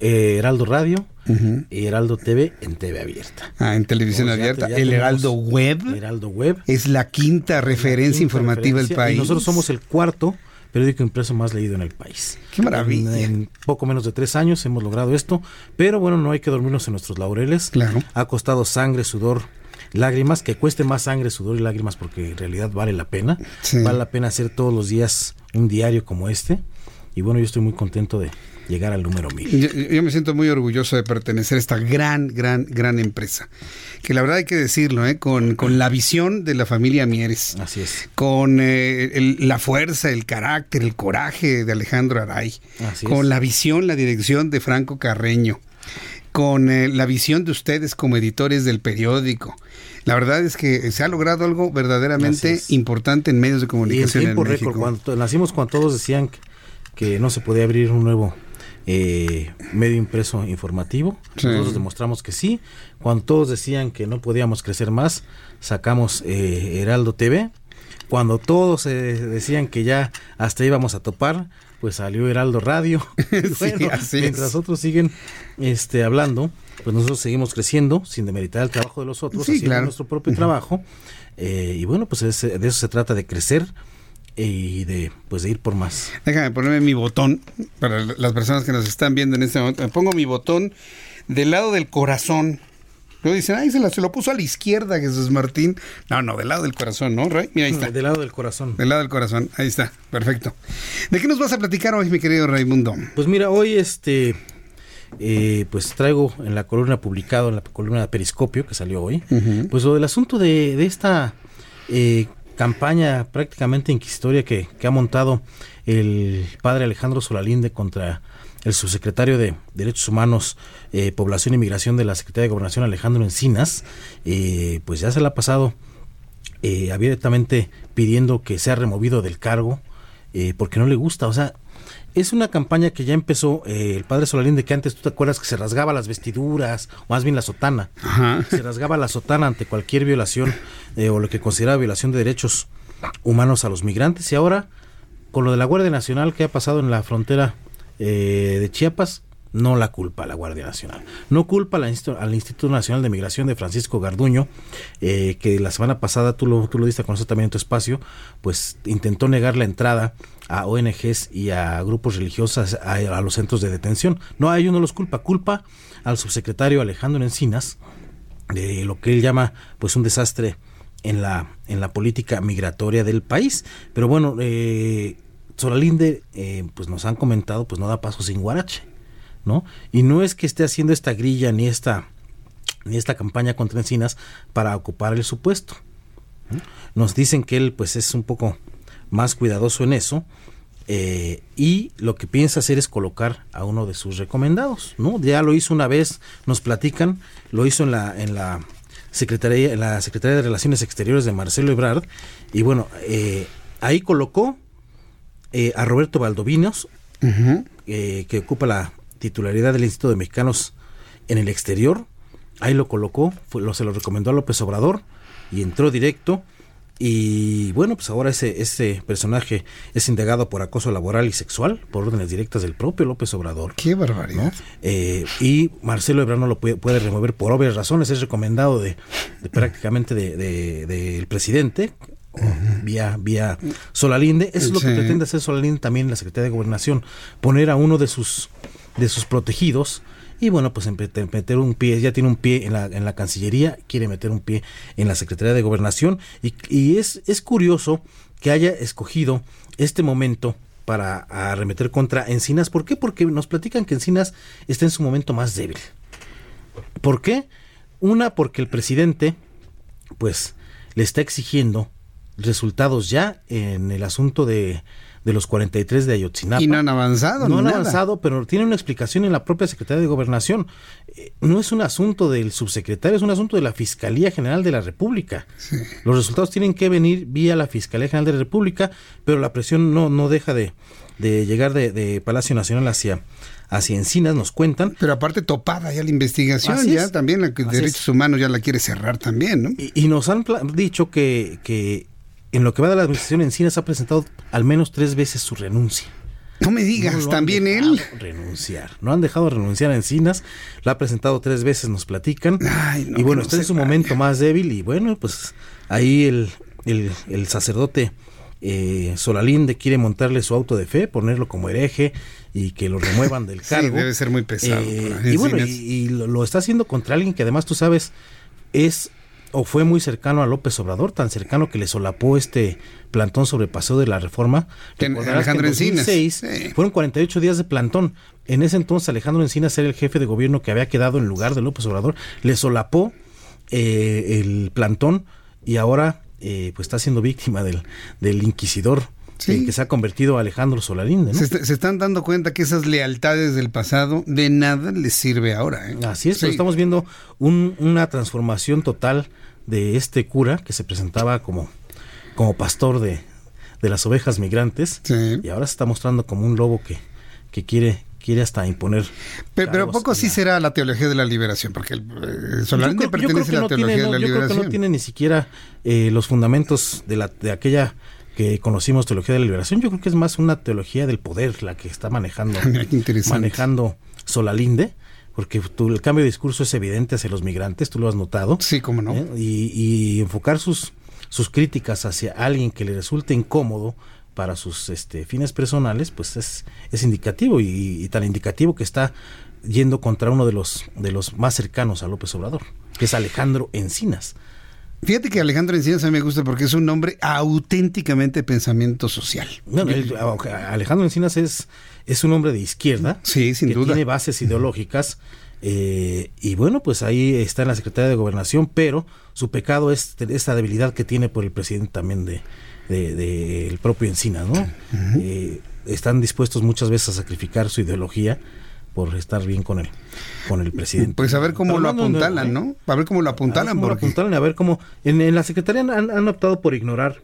eh, Heraldo Radio y Heraldo TV en TV abierta. Ah, en televisión abierta. el Heraldo Web. Heraldo Web. Es la quinta referencia informativa del país. Y nosotros somos el cuarto periódico impreso más leído en el país. ¡Qué maravilla! En, poco menos de tres años hemos logrado esto, pero bueno, no hay que dormirnos en nuestros laureles. Claro. Ha costado sangre, sudor, lágrimas, que cueste más sangre, sudor y lágrimas porque en realidad vale la pena. Vale la pena hacer todos los días un diario como este. Y bueno, yo estoy muy contento de llegar al número mil. Yo, me siento muy orgulloso de pertenecer a esta gran, gran, gran empresa. Que la verdad hay que decirlo, ¿eh? con, con la visión de la familia Mieres. Así es. Con eh, la fuerza, el carácter, el coraje de Alejandro Aray. con la visión, la dirección de Franco Carreño con eh, la visión de ustedes como editores del periódico. La verdad es que se ha logrado algo verdaderamente importante en medios de comunicación. Y en tiempo récord, cuando nacimos cuando todos decían que, no se podía abrir un nuevo eh, medio impreso informativo. Nosotros demostramos que sí. Cuando todos decían que no podíamos crecer más, sacamos eh, Heraldo TV. Cuando todos decían que ya hasta íbamos a topar, pues salió Heraldo Radio. [LAUGHS] [LAUGHS] mientras otros siguen este, hablando, pues nosotros seguimos creciendo sin demeritar el trabajo de los otros, haciendo nuestro propio trabajo. Eh, y bueno, pues de eso se trata de crecer y de pues de ir por más. Déjame ponerme mi botón para las personas que nos están viendo en este momento. Me pongo mi botón del lado del corazón Luego dicen, ay, se, lo puso a la izquierda Jesús Martín. No, no, del lado del corazón, ¿no, Ray? Mira, ahí está. Del lado del corazón. Del lado del corazón, ahí está, perfecto. ¿De qué nos vas a platicar hoy, mi querido Raimundo? Pues mira, hoy este, eh, pues traigo en la columna publicado, en la columna de Periscopio, que salió hoy, pues lo del asunto de, de esta eh, campaña prácticamente inquisitoria que, que ha montado el padre Alejandro Solalinde contra el subsecretario de Derechos Humanos, eh, Población y Migración de la Secretaría de Gobernación, Alejandro Encinas, eh, pues ya se le ha pasado eh, abiertamente pidiendo que sea removido del cargo porque no le gusta. O sea, es una campaña que ya empezó el padre Solalín de que antes tú te acuerdas que se rasgaba las vestiduras, o más bien la sotana. Se rasgaba la sotana ante cualquier violación o lo que consideraba violación de derechos humanos a los migrantes. Y ahora, con lo de la Guardia Nacional que ha pasado en la frontera eh, de Chiapas no la culpa a la Guardia Nacional. No culpa al Instituto Nacional de Migración de Francisco Garduño, eh, que la semana pasada, tú lo, tú lo diste a conocer también en tu espacio, pues intentó negar la entrada a ONGs y a grupos religiosos a, los centros de detención. No, a ellos no los culpa, culpa al subsecretario Alejandro Encinas de lo que él llama pues un desastre en la, en la política migratoria del país. Pero bueno, eh, Solalinde, eh, pues nos han comentado, pues no da paso sin Guarache, ¿no? Y no es que esté haciendo esta grilla ni esta, ni esta campaña contra Encinas para ocupar el supuesto. Nos dicen que él, pues es un poco más cuidadoso en eso. Eh, y lo que piensa hacer es colocar a uno de sus recomendados, ¿no? Ya lo hizo una vez, nos platican, lo hizo en la, en la Secretaría, en la Secretaría de Relaciones Exteriores de Marcelo Ebrard, y bueno, eh, ahí colocó eh, a Roberto Valdovinos, que ocupa la titularidad del Instituto de Mexicanos en el exterior, ahí lo colocó, lo, se lo recomendó a López Obrador, y entró directo, y bueno, pues ahora ese, ese personaje es indagado por acoso laboral y sexual por órdenes directas del propio López Obrador. Qué barbaridad. Eh, y Marcelo Ebrard no lo puede, puede, remover por obvias razones, es recomendado de, prácticamente del de, presidente, vía, vía Solalinde. Eso es lo que pretende hacer Solalinde también en la Secretaría de Gobernación, poner a uno de sus, de sus protegidos y bueno, pues meter un pie, ya tiene un pie en la, en la Cancillería, quiere meter un pie en la Secretaría de Gobernación y, y es, es curioso que haya escogido este momento para arremeter contra Encinas. ¿Por qué? Porque nos platican que Encinas está en su momento más débil. ¿Por qué? Una, porque el presidente, pues, le está exigiendo resultados ya en el asunto de de los 43 de Ayotzinapa. Y no han avanzado. No han avanzado, pero tiene una explicación en la propia Secretaría de Gobernación. Eh, no es un asunto del subsecretario, es un asunto de la Fiscalía General de la República. Los resultados tienen que venir vía la Fiscalía General de la República, pero la presión no, no deja de, llegar de, Palacio Nacional hacia hacia Encinas, nos cuentan. Pero aparte topada ya la investigación, ya también la, Derechos Humanos ya la quiere cerrar también, ¿no? Y, y nos han dicho que, que en lo que va de la administración Encinas ha presentado al menos tres veces su renuncia. No me digas, también él. Renunciar. No han dejado renunciar a Encinas. La ha presentado tres veces, nos platican. y bueno, está en su momento más débil. Y bueno, pues ahí el, el, sacerdote eh, Solalinde quiere montarle su auto de fe, ponerlo como hereje y que lo remuevan del [LAUGHS] cargo. debe ser muy pesado. Eh, y bueno, y, lo, está haciendo contra alguien que además tú sabes es o fue muy cercano a López Obrador, tan cercano que le solapó este plantón sobre paseo de la reforma. Alejandro Encinas. Fueron 48 días de plantón. En ese entonces Alejandro Encinas era el jefe de gobierno que había quedado en lugar de López Obrador. Le solapó eh, el plantón y ahora eh, pues está siendo víctima del, del inquisidor que se ha convertido Alejandro Solalinde. Se, están dando cuenta que esas lealtades del pasado de nada les sirve ahora. ¿eh? Así es, pero estamos viendo una transformación total de este cura que se presentaba como, como pastor de, las ovejas migrantes y ahora se está mostrando como un lobo que, que quiere quiere hasta imponer. Pero, pero poco sí será la teología de la liberación, porque el, eh, pertenece a la teología de la liberación. Yo creo que no tiene ni siquiera eh, los fundamentos de, la, de aquella que conocimos teología de la liberación, yo creo que es más una teología del poder la que está manejando, [LAUGHS] manejando Solalinde, porque el cambio de discurso es evidente hacia los migrantes, tú lo has notado. Sí, cómo no. ¿eh? Y, enfocar sus, sus críticas hacia alguien que le resulte incómodo para sus este, fines personales, pues es, es indicativo y, y, tan indicativo que está yendo contra uno de los, de los más cercanos a López Obrador, que es Alejandro Encinas. Fíjate que Alejandro Encinas a mí me gusta porque es un nombre auténticamente pensamiento social. Alejandro Encinas es, es un hombre de izquierda. Sí, sin que duda. Tiene bases ideológicas. Eh, y bueno, pues ahí está en la Secretaría de Gobernación, pero su pecado es esta debilidad que tiene por el presidente también de, de, el propio Encinas, ¿no? Eh, están dispuestos muchas veces a sacrificar su ideología por estar bien con el, con el presidente. Pues a ver cómo lo apuntalan, ¿no? A ver cómo lo apuntalan. A ver cómo lo a ver cómo... En, la Secretaría han, optado por ignorar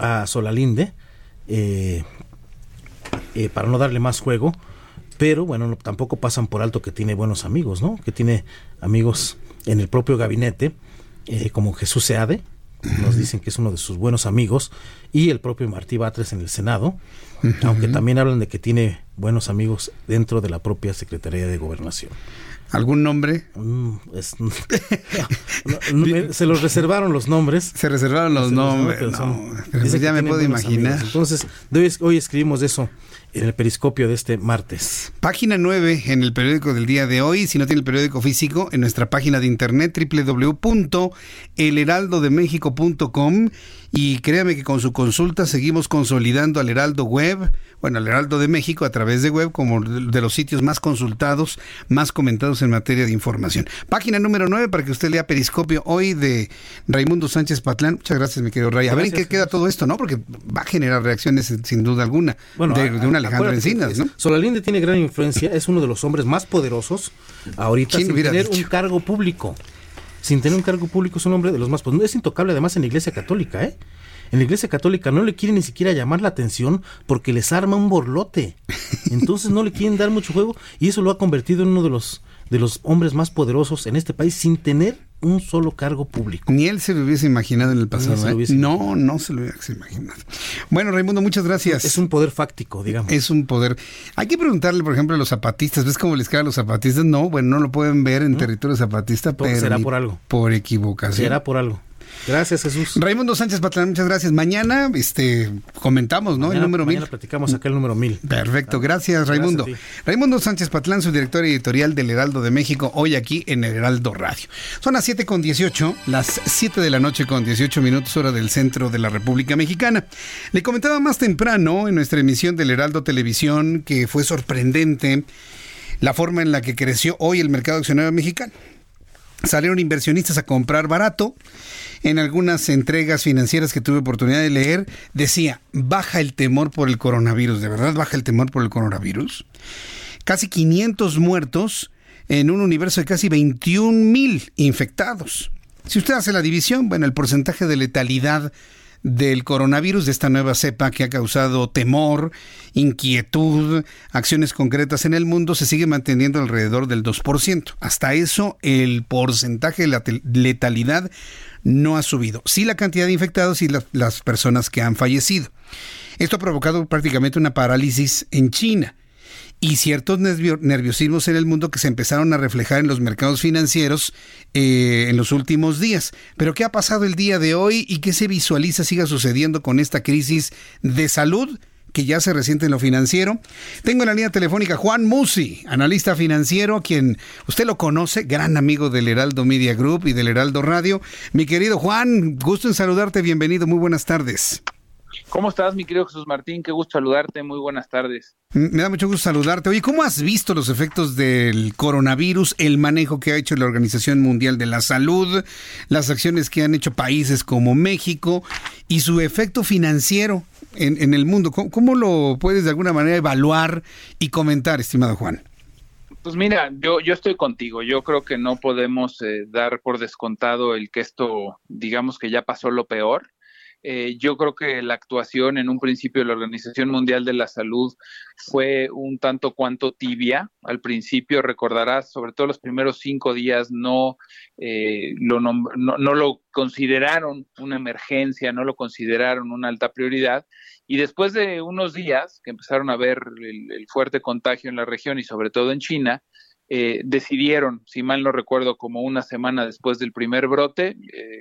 a Solalinde eh, eh, para no darle más juego, pero bueno, tampoco pasan por alto que tiene buenos amigos, ¿no? Que tiene amigos en el propio gabinete, eh, como Jesús Seade, nos dicen que es uno de sus buenos amigos, y el propio Martí Batres en el Senado, aunque también hablan de que tiene buenos amigos dentro de la propia Secretaría de Gobernación. ¿Algún nombre? Mm, [LAUGHS] se los reservaron los nombres. Se reservaron los nombres. ya me puedo imaginar. Entonces, hoy, hoy escribimos eso en el periscopio de este martes. Página 9 en el periódico del día de hoy. Si no tiene el periódico físico, en nuestra página de internet www.elheraldodemexico.com. Y créame que con su consulta seguimos consolidando al Heraldo web, bueno, el Heraldo de México a través de web como de los sitios más consultados, más comentados en materia de información. Página número 9 para que usted lea Periscopio hoy de Raimundo Sánchez Patlán. Muchas gracias, mi querido Ray. A ver en qué queda todo esto, ¿no? Porque va a generar reacciones sin duda alguna bueno, de, un Alejandro Encinas, ¿no? Solalinde tiene gran influencia, es uno de los hombres más poderosos ahorita sin tener un cargo público sin tener un cargo público, es un hombre de los más poderosos. Es intocable además en la Iglesia Católica, ¿eh? En la Iglesia Católica no le quieren ni siquiera llamar la atención porque les arma un borlote. Entonces no le quieren dar mucho juego y eso lo ha convertido en uno de los de los hombres más poderosos en este país sin tener un solo cargo público. Ni él se lo hubiese imaginado en el pasado. ¿eh? No, no se lo hubiese imaginado. Bueno, Raimundo, muchas gracias. Es un poder fáctico, digamos. Es un poder. Hay que preguntarle, por ejemplo, a los zapatistas. ¿Ves cómo les quedan los zapatistas? No, bueno, no lo pueden ver en territorio zapatista, pero. Será por algo. Por equivocación. Será por algo. Gracias, Jesús. Raimundo Sánchez Patlán, muchas gracias. Mañana este, comentamos, ¿no? el número mañana platicamos acá el número mil. Perfecto, gracias, Raimundo. Raimundo Sánchez Patlán, su director editorial del Heraldo de México, hoy aquí en el Heraldo Radio. Son las 7 con 18, las 7 de la noche con 18 minutos, hora del centro de la República Mexicana. Le comentaba más temprano en nuestra emisión del Heraldo Televisión que fue sorprendente la forma en la que creció hoy el mercado accionario mexicano. Salieron inversionistas a comprar barato en algunas entregas financieras que tuve oportunidad de leer, decía, baja el temor por el coronavirus. ¿De verdad baja el temor por el coronavirus? Casi 500 muertos en un universo de casi 21 mil infectados. Si usted hace la división, bueno, el porcentaje de letalidad del coronavirus, de esta nueva cepa que ha causado temor, inquietud, acciones concretas en el mundo, se sigue manteniendo alrededor del 2%. Hasta eso, el porcentaje de letalidad no ha subido. Sí la cantidad de infectados y las personas que han fallecido. Esto ha provocado prácticamente una parálisis en China y ciertos nerviosismos en el mundo que se empezaron a reflejar en los mercados financieros eh, en los últimos días. Pero ¿qué ha pasado el día de hoy y qué se visualiza siga sucediendo con esta crisis de salud? que ya se resiente en lo financiero. Tengo en la línea telefónica Juan Musi, analista financiero, quien usted lo conoce, gran amigo del Heraldo Media Group y del Heraldo Radio. Mi querido Juan, gusto en saludarte, bienvenido, muy buenas tardes. ¿Cómo estás, mi querido Jesús Martín? Qué gusto saludarte, muy buenas tardes. Me da mucho gusto saludarte. Oye, ¿cómo has visto los efectos del coronavirus, el manejo que ha hecho la Organización Mundial de la Salud, las acciones que han hecho países como México y su efecto financiero en, el mundo. ¿Cómo, lo puedes de alguna manera evaluar y comentar, estimado Juan? Pues mira, yo, yo estoy contigo. Yo creo que no podemos eh, dar por descontado el que esto, digamos que ya pasó lo peor. Eh, yo creo que la actuación en un principio de la Organización Mundial de la Salud fue un tanto cuanto tibia. Al principio, recordarás, sobre todo los primeros cinco días, no, eh, lo, no, no lo consideraron una emergencia, no lo consideraron una alta prioridad. Y después de unos días que empezaron a ver el, fuerte contagio en la región y sobre todo en China, eh, decidieron, si mal no recuerdo, como una semana después del primer brote,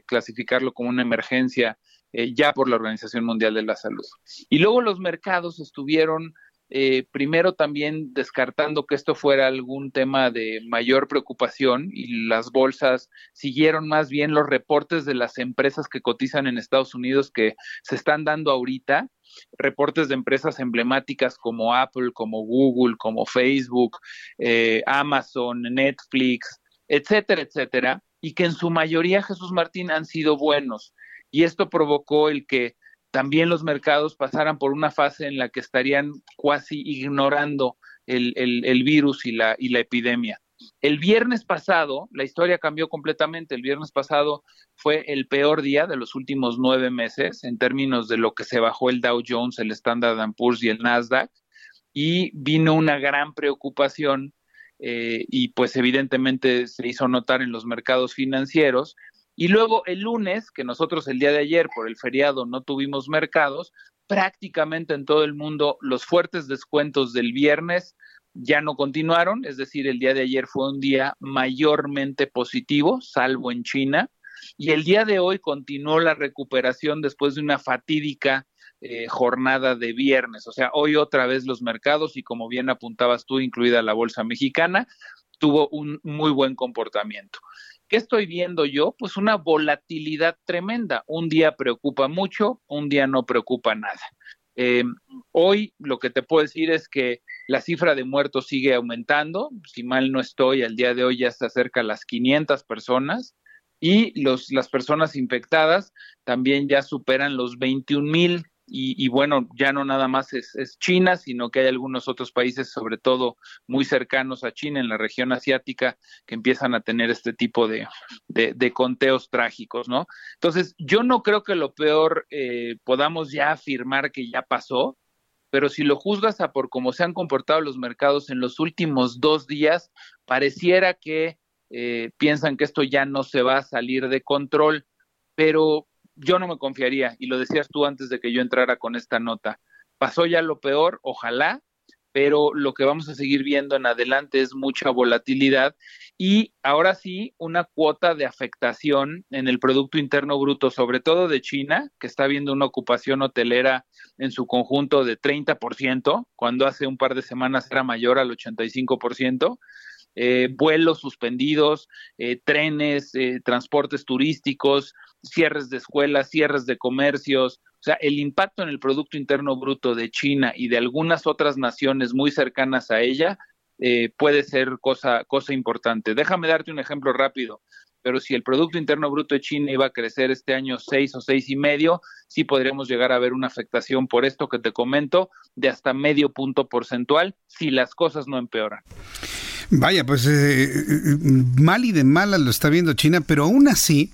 clasificarlo como una emergencia eh, ya por la Organización Mundial de la Salud. Y luego los mercados estuvieron eh, primero también descartando que esto fuera algún tema de mayor preocupación y las bolsas siguieron más bien los reportes de las empresas que cotizan en Estados Unidos que se están dando ahorita, reportes de empresas emblemáticas como Apple, como Google, como Facebook, eh, Amazon, Netflix, etcétera, etcétera, y que en su mayoría, Jesús Martín, han sido buenos y esto provocó el que también los mercados pasaran por una fase en la que estarían casi ignorando el, el, virus y la, y la epidemia. El viernes pasado, la historia cambió completamente. El viernes pasado fue el peor día de los últimos nueve meses en términos de lo que se bajó el Dow Jones, el Standard Poor's y el Nasdaq. Y vino una gran preocupación eh, y pues evidentemente se hizo notar en los mercados financieros y luego el lunes, que nosotros el día de ayer por el feriado no tuvimos mercados, prácticamente en todo el mundo los fuertes descuentos del viernes ya no continuaron, es decir, el día de ayer fue un día mayormente positivo, salvo en China, y el día de hoy continuó la recuperación después de una fatídica eh, jornada de viernes. O sea, hoy otra vez los mercados, y como bien apuntabas tú, incluida la Bolsa Mexicana, tuvo un muy buen comportamiento. ¿Qué estoy viendo yo? Pues una volatilidad tremenda. Un día preocupa mucho, un día no preocupa nada. Eh, hoy lo que te puedo decir es que la cifra de muertos sigue aumentando. Si mal no estoy, al día de hoy ya se acerca a las 500 personas y los, las personas infectadas también ya superan los 21 mil y, bueno, ya no nada más es, China, sino que hay algunos otros países, sobre todo muy cercanos a China, en la región asiática, que empiezan a tener este tipo de, de, conteos trágicos, ¿no? Entonces, yo no creo que lo peor eh, podamos ya afirmar que ya pasó, pero si lo juzgas a por cómo se han comportado los mercados en los últimos dos días, pareciera que eh, piensan que esto ya no se va a salir de control, pero yo no me confiaría, y lo decías tú antes de que yo entrara con esta nota. Pasó ya lo peor, ojalá, pero lo que vamos a seguir viendo en adelante es mucha volatilidad y ahora sí una cuota de afectación en el Producto Interno Bruto, sobre todo de China, que está viendo una ocupación hotelera en su conjunto de 30%, cuando hace un par de semanas era mayor al 85%. Eh, vuelos suspendidos, eh, trenes, eh, transportes turísticos, cierres de escuelas, cierres de comercios. O sea, el impacto en el Producto Interno Bruto de China y de algunas otras naciones muy cercanas a ella puede ser cosa, cosa importante. Déjame darte un ejemplo rápido pero si el Producto Interno Bruto de China iba a crecer este año seis o seis y medio, sí podríamos llegar a ver una afectación por esto que te comento de hasta medio punto porcentual si las cosas no empeoran. Vaya, pues eh, eh, mal y de mala lo está viendo China, pero aún así,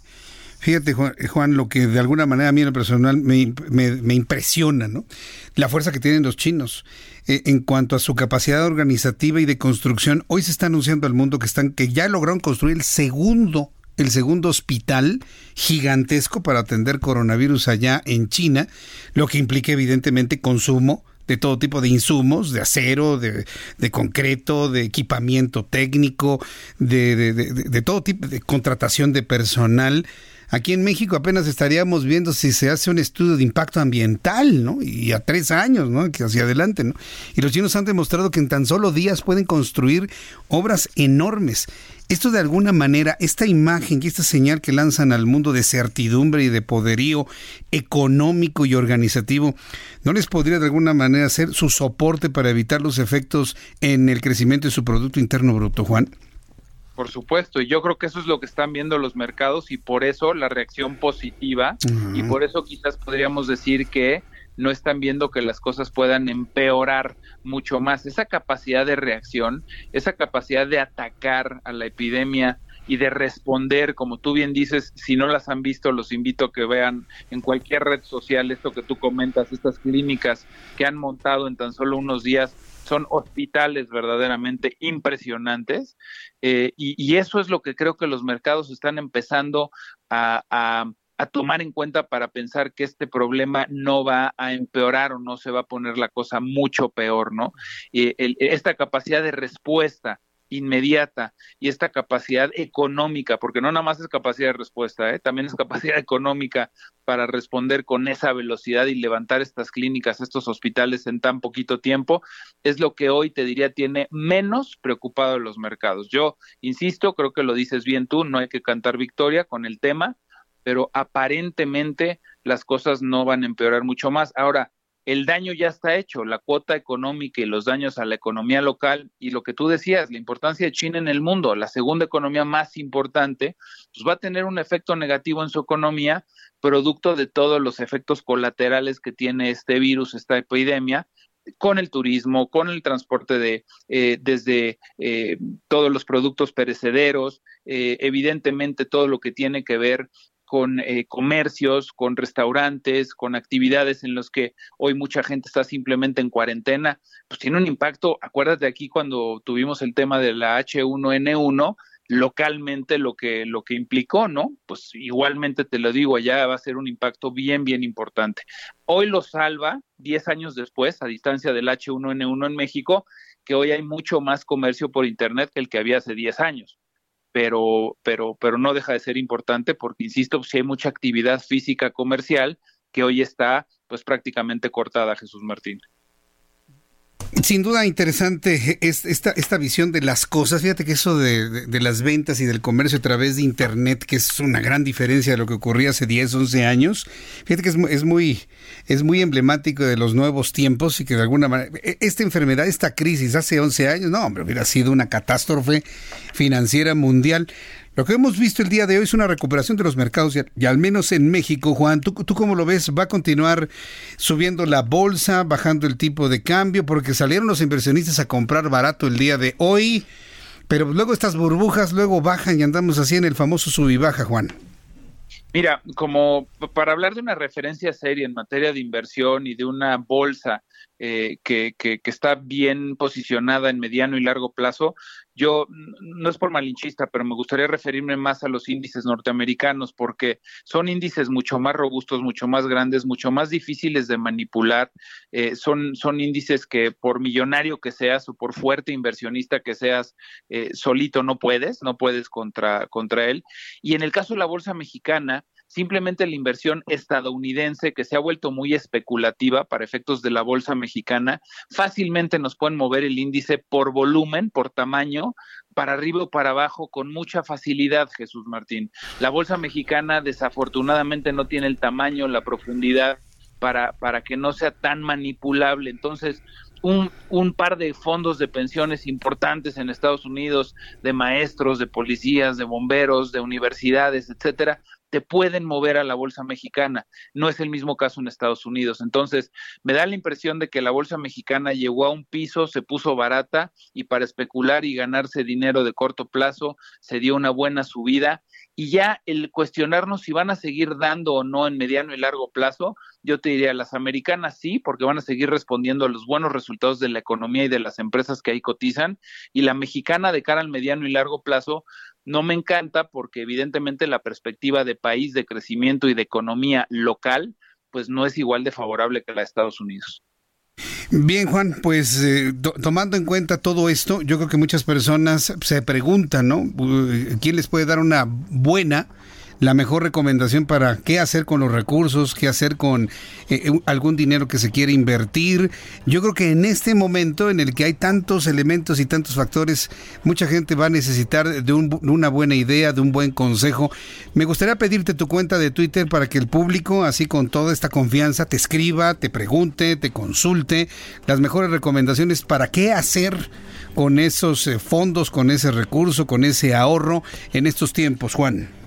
fíjate Juan, lo que de alguna manera a mí en lo personal me, impresiona, ¿no? La fuerza que tienen los chinos eh, en cuanto a su capacidad organizativa y de construcción. Hoy se está anunciando al mundo que están que ya lograron construir el segundo el segundo hospital gigantesco para atender coronavirus allá en China, lo que implica evidentemente consumo de todo tipo de insumos, de acero, de, de concreto, de equipamiento técnico, de, de, de, todo tipo de contratación de personal. Aquí en México apenas estaríamos viendo si se hace un estudio de impacto ambiental, ¿no? Y a tres años, ¿no? Que hacia adelante, ¿no? Y los chinos han demostrado que en tan solo días pueden construir obras enormes. Esto de alguna manera, esta imagen y esta señal que lanzan al mundo de certidumbre y de poderío económico y organizativo, ¿no les podría de alguna manera ser su soporte para evitar los efectos en el crecimiento de su Producto Interno Bruto, Juan? Por supuesto, y yo creo que eso es lo que están viendo los mercados y por eso la reacción positiva y por eso quizás podríamos decir que no están viendo que las cosas puedan empeorar mucho más. Esa capacidad de reacción, esa capacidad de atacar a la epidemia y de responder, como tú bien dices, si no las han visto, los invito a que vean en cualquier red social esto que tú comentas, estas clínicas que han montado en tan solo unos días son hospitales verdaderamente impresionantes eh, y, eso es lo que creo que los mercados están empezando a, a tomar en cuenta para pensar que este problema no va a empeorar o no se va a poner la cosa mucho peor, ¿no? Y esta capacidad de respuesta inmediata y esta capacidad económica, porque no nada más es capacidad de respuesta, ¿eh? también es capacidad [LAUGHS] económica para responder con esa velocidad y levantar estas clínicas, estos hospitales en tan poquito tiempo, es lo que hoy te diría tiene menos preocupado los mercados. Yo insisto, creo que lo dices bien tú, no hay que cantar victoria con el tema, pero aparentemente las cosas no van a empeorar mucho más. Ahora, el daño ya está hecho, la cuota económica y los daños a la economía local y lo que tú decías, la importancia de China en el mundo, la segunda economía más importante, pues va a tener un efecto negativo en su economía, producto de todos los efectos colaterales que tiene este virus, esta epidemia, con el turismo, con el transporte de eh, desde eh, todos los productos perecederos, eh, evidentemente todo lo que tiene que ver con eh, comercios, con restaurantes, con actividades en los que hoy mucha gente está simplemente en cuarentena, pues tiene un impacto. Acuérdate aquí cuando tuvimos el tema de la H1N1, localmente lo que lo que implicó, ¿no? Pues igualmente te lo digo, allá va a ser un impacto bien bien importante. Hoy lo salva 10 años después a distancia del H1N1 en México, que hoy hay mucho más comercio por internet que el que había hace 10 años pero, pero, pero no deja de ser importante porque, insisto, si hay mucha actividad física comercial que hoy está pues prácticamente cortada, Jesús Martín. Sin duda interesante es esta, esta visión de las cosas. Fíjate que eso de, de, las ventas y del comercio a través de Internet, que es una gran diferencia de lo que ocurría hace 10, 11 años. Fíjate que es, es, muy, es muy emblemático de los nuevos tiempos y que de alguna manera, e, esta enfermedad, esta crisis hace 11 años, no, hombre, hubiera sido una catástrofe financiera mundial. Lo que hemos visto el día de hoy es una recuperación de los mercados y, al menos en México, Juan, ¿tú, ¿tú cómo lo ves? ¿Va a continuar subiendo la bolsa, bajando el tipo de cambio? Porque salieron los inversionistas a comprar barato el día de hoy, pero luego estas burbujas luego bajan y andamos así en el famoso sub y baja, Juan. Mira, como para hablar de una referencia seria en materia de inversión y de una bolsa eh, que, que, está bien posicionada en mediano y largo plazo, yo no es por malinchista, pero me gustaría referirme más a los índices norteamericanos porque son índices mucho más robustos, mucho más grandes, mucho más difíciles de manipular. Eh, son, son índices que por millonario que seas o por fuerte inversionista que seas, eh, solito no puedes, no puedes contra, contra él. Y en el caso de la Bolsa Mexicana, simplemente la inversión estadounidense que se ha vuelto muy especulativa para efectos de la bolsa mexicana, fácilmente nos pueden mover el índice por volumen, por tamaño, para arriba o para abajo con mucha facilidad, Jesús Martín. La bolsa mexicana desafortunadamente no tiene el tamaño, la profundidad para, para que no sea tan manipulable. Entonces, un, un, par de fondos de pensiones importantes en Estados Unidos, de maestros, de policías, de bomberos, de universidades, etcétera, te pueden mover a la bolsa mexicana. No es el mismo caso en Estados Unidos. Entonces, me da la impresión de que la bolsa mexicana llegó a un piso, se puso barata y para especular y ganarse dinero de corto plazo se dio una buena subida. Y ya el cuestionarnos si van a seguir dando o no en mediano y largo plazo, yo te diría, las americanas sí, porque van a seguir respondiendo a los buenos resultados de la economía y de las empresas que ahí cotizan, y la mexicana de cara al mediano y largo plazo, no me encanta porque evidentemente la perspectiva de país, de crecimiento y de economía local, pues no es igual de favorable que la de Estados Unidos. Bien, Juan, pues eh, tomando en cuenta todo esto, yo creo que muchas personas se preguntan, ¿no? ¿Quién les puede dar una buena la mejor recomendación para qué hacer con los recursos, qué hacer con eh, algún dinero que se quiere invertir. Yo creo que en este momento en el que hay tantos elementos y tantos factores, mucha gente va a necesitar de, una buena idea, de un buen consejo. Me gustaría pedirte tu cuenta de Twitter para que el público, así con toda esta confianza, te escriba, te pregunte, te consulte las mejores recomendaciones para qué hacer con esos eh, fondos, con ese recurso, con ese ahorro en estos tiempos, Juan.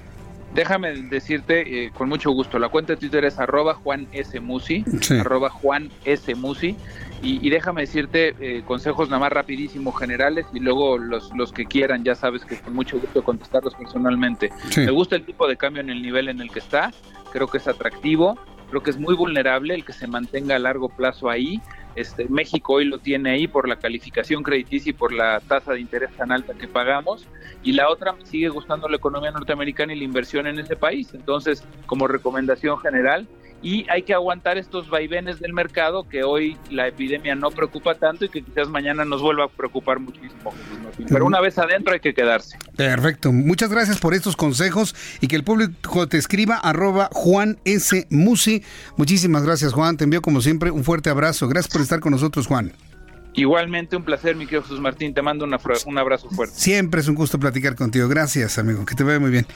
Déjame decirte eh, con mucho gusto, la cuenta de Twitter es arroba Juan S. Musi, arroba Juan S. Musi, y, déjame decirte eh, consejos nada más rapidísimos generales y luego los, los que quieran, ya sabes que con mucho gusto contestarlos personalmente. Me gusta el tipo de cambio en el nivel en el que está, creo que es atractivo, creo que es muy vulnerable el que se mantenga a largo plazo ahí. Este, México hoy lo tiene ahí por la calificación crediticia y por la tasa de interés tan alta que pagamos. Y la otra, sigue gustando la economía norteamericana y la inversión en ese país. Entonces, como recomendación general, y hay que aguantar estos vaivenes del mercado que hoy la epidemia no preocupa tanto y que quizás mañana nos vuelva a preocupar muchísimo. Pero una vez adentro hay que quedarse. Perfecto. Muchas gracias por estos consejos y que el público te escriba arroba Juan S. Musi. Muchísimas gracias Juan. Te envío como siempre un fuerte abrazo. Gracias por estar con nosotros Juan. Igualmente un placer, mi querido Jesús Martín. Te mando un abrazo fuerte. Siempre es un gusto platicar contigo. Gracias, amigo. Que te vaya muy bien.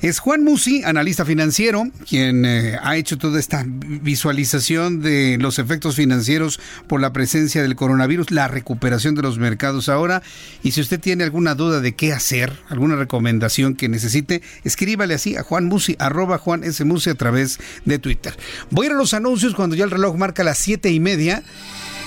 Es Juan Musi, analista financiero, quien eh, ha hecho toda esta visualización de los efectos financieros por la presencia del coronavirus, la recuperación de los mercados ahora. Y si usted tiene alguna duda de qué hacer, alguna recomendación que necesite, escríbale así a Juan Musi, arroba Juan S. Musi a través de Twitter. Voy a ir a los anuncios cuando ya el reloj marca las siete y media.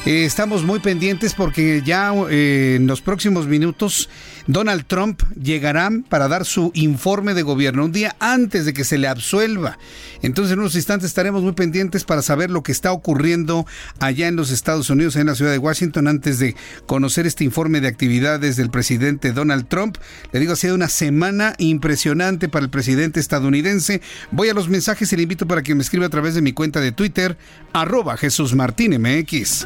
Eh, estamos muy pendientes porque ya eh, en los próximos minutos Donald Trump llegará para dar su informe de gobierno un día antes de que se le absuelva. Entonces en unos instantes estaremos muy pendientes para saber lo que está ocurriendo allá en los Estados Unidos, en la ciudad de Washington, antes de conocer este informe de actividades del presidente Donald Trump. Le digo, ha sido una semana impresionante para el presidente estadounidense. Voy a los mensajes y le invito para que me escriba a través de mi cuenta de Twitter, arroba Jesús Martín MX.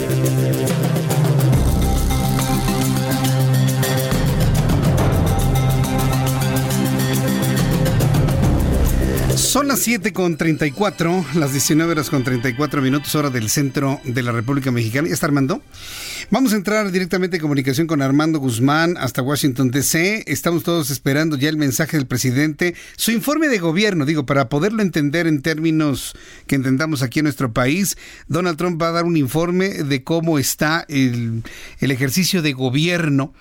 Son las 7 con 34, las 19 horas con 34 minutos, hora del centro de la República Mexicana. ¿Ya está Armando? Vamos a entrar directamente en comunicación con Armando Guzmán hasta Washington, D.C. Estamos todos esperando ya el mensaje del presidente, su informe de gobierno, digo, para poderlo entender en términos que entendamos aquí en nuestro país. Donald Trump va a dar un informe de cómo está el, el ejercicio de gobierno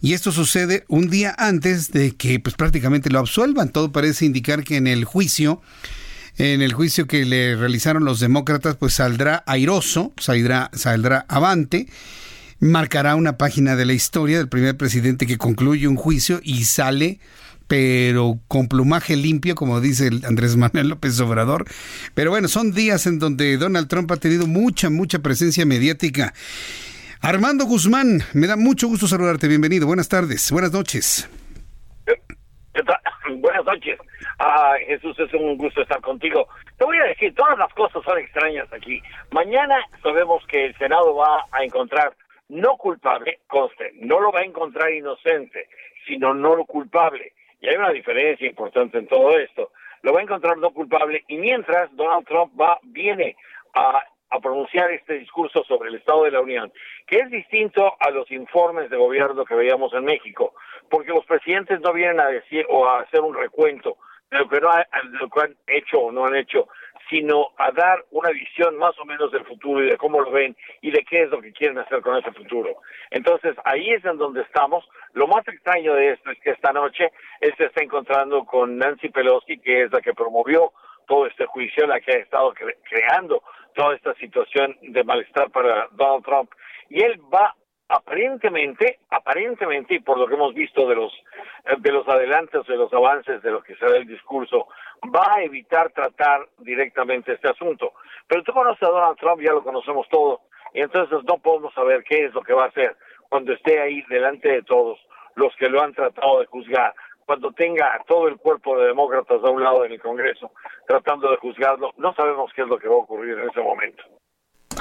y esto sucede un día antes de que pues prácticamente lo absuelvan. Todo parece indicar que en el juicio, en el juicio que le realizaron los demócratas, pues saldrá airoso, saldrá, saldrá avante, marcará una página de la historia del primer presidente que concluye un juicio y sale pero con plumaje limpio, como dice el Andrés Manuel López Obrador. Pero bueno, son días en donde Donald Trump ha tenido mucha, mucha presencia mediática. Armando Guzmán, me da mucho gusto saludarte. Bienvenido. Buenas tardes. Buenas noches. [CLEARS THROAT] Buenas noches. Ah, Jesús, es un gusto estar contigo. Te voy a decir, todas las cosas son extrañas aquí. Mañana sabemos que el Senado va a encontrar no culpable, conste, no lo va a encontrar inocente, sino no lo culpable. Y hay una diferencia importante en todo esto. Lo va a encontrar no culpable y mientras Donald Trump va, viene a a pronunciar este discurso sobre el Estado de la Unión, que es distinto a los informes de gobierno que veíamos en México, porque los presidentes no vienen a decir o a hacer un recuento de lo que, no lo que han hecho o no han hecho, sino a dar una visión más o menos del futuro y de cómo lo ven y de qué es lo que quieren hacer con ese futuro. Entonces, ahí es en donde estamos. Lo más extraño de esto es que esta noche él se está encontrando con Nancy Pelosi, que es la que promovió todo este juicio, la que ha estado creando toda esta situación de malestar para Donald Trump. Y él va aparentemente, aparentemente, y por lo que hemos visto de los de los adelantos, de los avances de lo que será el discurso, va a evitar tratar directamente este asunto. Pero tú conoces a Donald Trump, ya lo conocemos todo, y entonces no podemos saber qué es lo que va a hacer cuando esté ahí delante de todos los que lo han tratado de juzgar cuando tenga a todo el cuerpo de demócratas a un lado en el Congreso tratando de juzgarlo, no sabemos qué es lo que va a ocurrir en ese momento.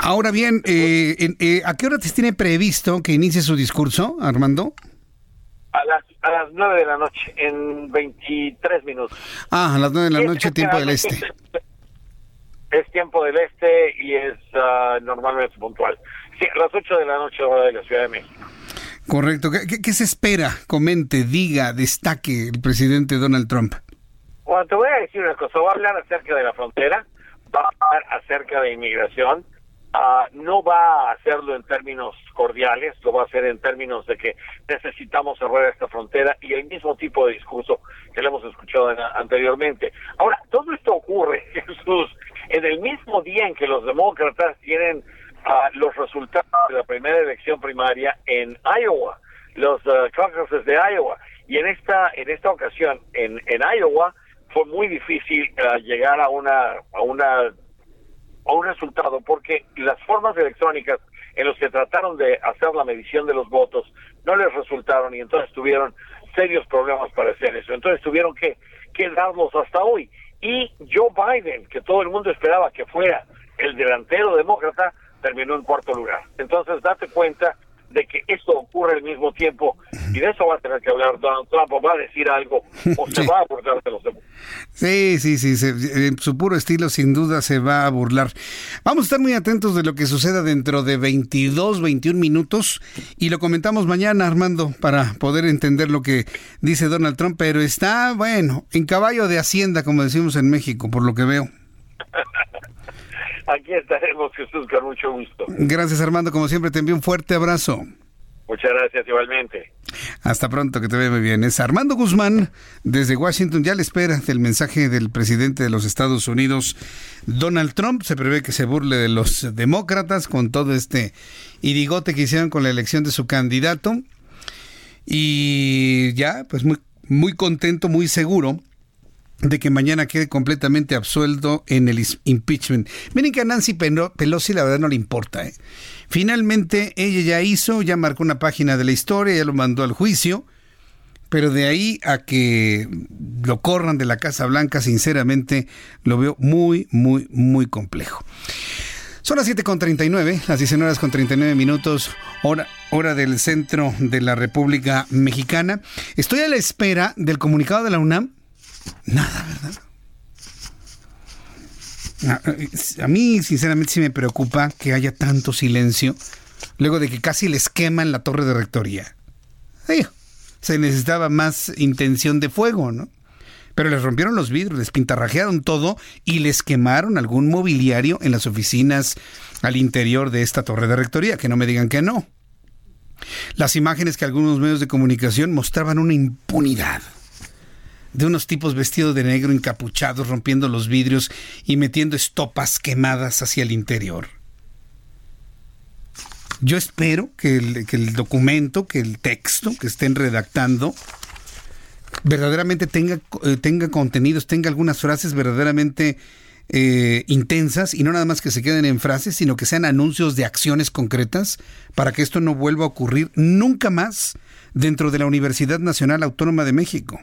Ahora bien, eh, eh, ¿a qué hora te tiene previsto que inicie su discurso, Armando? A las, a las 9 de la noche, en 23 minutos. Ah, a las 9 de la noche, tiempo del este. Es, tiempo del este y es uh, normalmente puntual. Sí, a las 8 de la noche, hora de la Ciudad de México. Correcto. ¿Qué, se espera? Comente, diga, destaque el presidente Donald Trump. Bueno, te voy a decir una cosa. Va a hablar acerca de la frontera, va a hablar acerca de inmigración. Uh, no va a hacerlo en términos cordiales, lo va a hacer en términos de que necesitamos cerrar esta frontera y el mismo tipo de discurso que le hemos escuchado anteriormente. Ahora, todo esto ocurre, [LAUGHS] Jesús, en el mismo día en que los demócratas tienen los resultados de la primera elección primaria en Iowa, los uh, de Iowa. Y en esta en esta ocasión en, en Iowa fue muy difícil uh, llegar a una a una a un resultado porque las formas electrónicas en los que trataron de hacer la medición de los votos no les resultaron y entonces tuvieron serios problemas para hacer eso. Entonces tuvieron que, que darlos hasta hoy. Y Joe Biden, que todo el mundo esperaba que fuera el delantero demócrata, terminó en cuarto lugar. Entonces, date cuenta de que esto ocurre al mismo tiempo y de eso va a tener que hablar Donald Trump o va a decir algo o [LAUGHS] se va a burlar de los demás. Sí, sí, sí, en su puro estilo sin duda se va a burlar. Vamos a estar muy atentos de lo que suceda dentro de 22, 21 minutos y lo comentamos mañana, Armando, para poder entender lo que dice Donald Trump, pero está, bueno, en caballo de hacienda, como decimos en México, por lo que veo. [LAUGHS] Aquí estaremos, Jesús, con mucho gusto. Gracias, Armando. Como siempre, te envío un fuerte abrazo. Muchas gracias, igualmente. Hasta pronto, que te vea muy bien. Es Armando Guzmán, desde Washington. Ya le espera del mensaje del presidente de los Estados Unidos, Donald Trump. Se prevé que se burle de los demócratas con todo este irigote que hicieron con la elección de su candidato. Y ya, pues muy, muy contento, muy seguro de que mañana quede completamente absuelto en el impeachment. Miren que a Nancy Pelosi la verdad no le importa. ¿eh? Finalmente ella ya hizo, ya marcó una página de la historia, ya lo mandó al juicio, pero de ahí a que lo corran de la Casa Blanca, sinceramente lo veo muy, muy, muy complejo. Son las 7.39, las 19 horas con 39 minutos, hora, hora del centro de la República Mexicana. Estoy a la espera del comunicado de la UNAM. Nada, ¿verdad? A mí, sinceramente, sí me preocupa que haya tanto silencio luego de que casi les queman la torre de rectoría. se necesitaba más intención de fuego, ¿no? Pero les rompieron los vidrios, les pintarrajearon todo y les quemaron algún mobiliario en las oficinas al interior de esta torre de rectoría, que no me digan que no. Las imágenes que algunos medios de comunicación mostraban una impunidad de unos tipos vestidos de negro encapuchados rompiendo los vidrios y metiendo estopas quemadas hacia el interior. Yo espero que el, documento, que el texto que estén redactando verdaderamente tenga, eh, tenga contenidos, tenga algunas frases verdaderamente eh, intensas y no nada más que se queden en frases, sino que sean anuncios de acciones concretas para que esto no vuelva a ocurrir nunca más dentro de la Universidad Nacional Autónoma de México.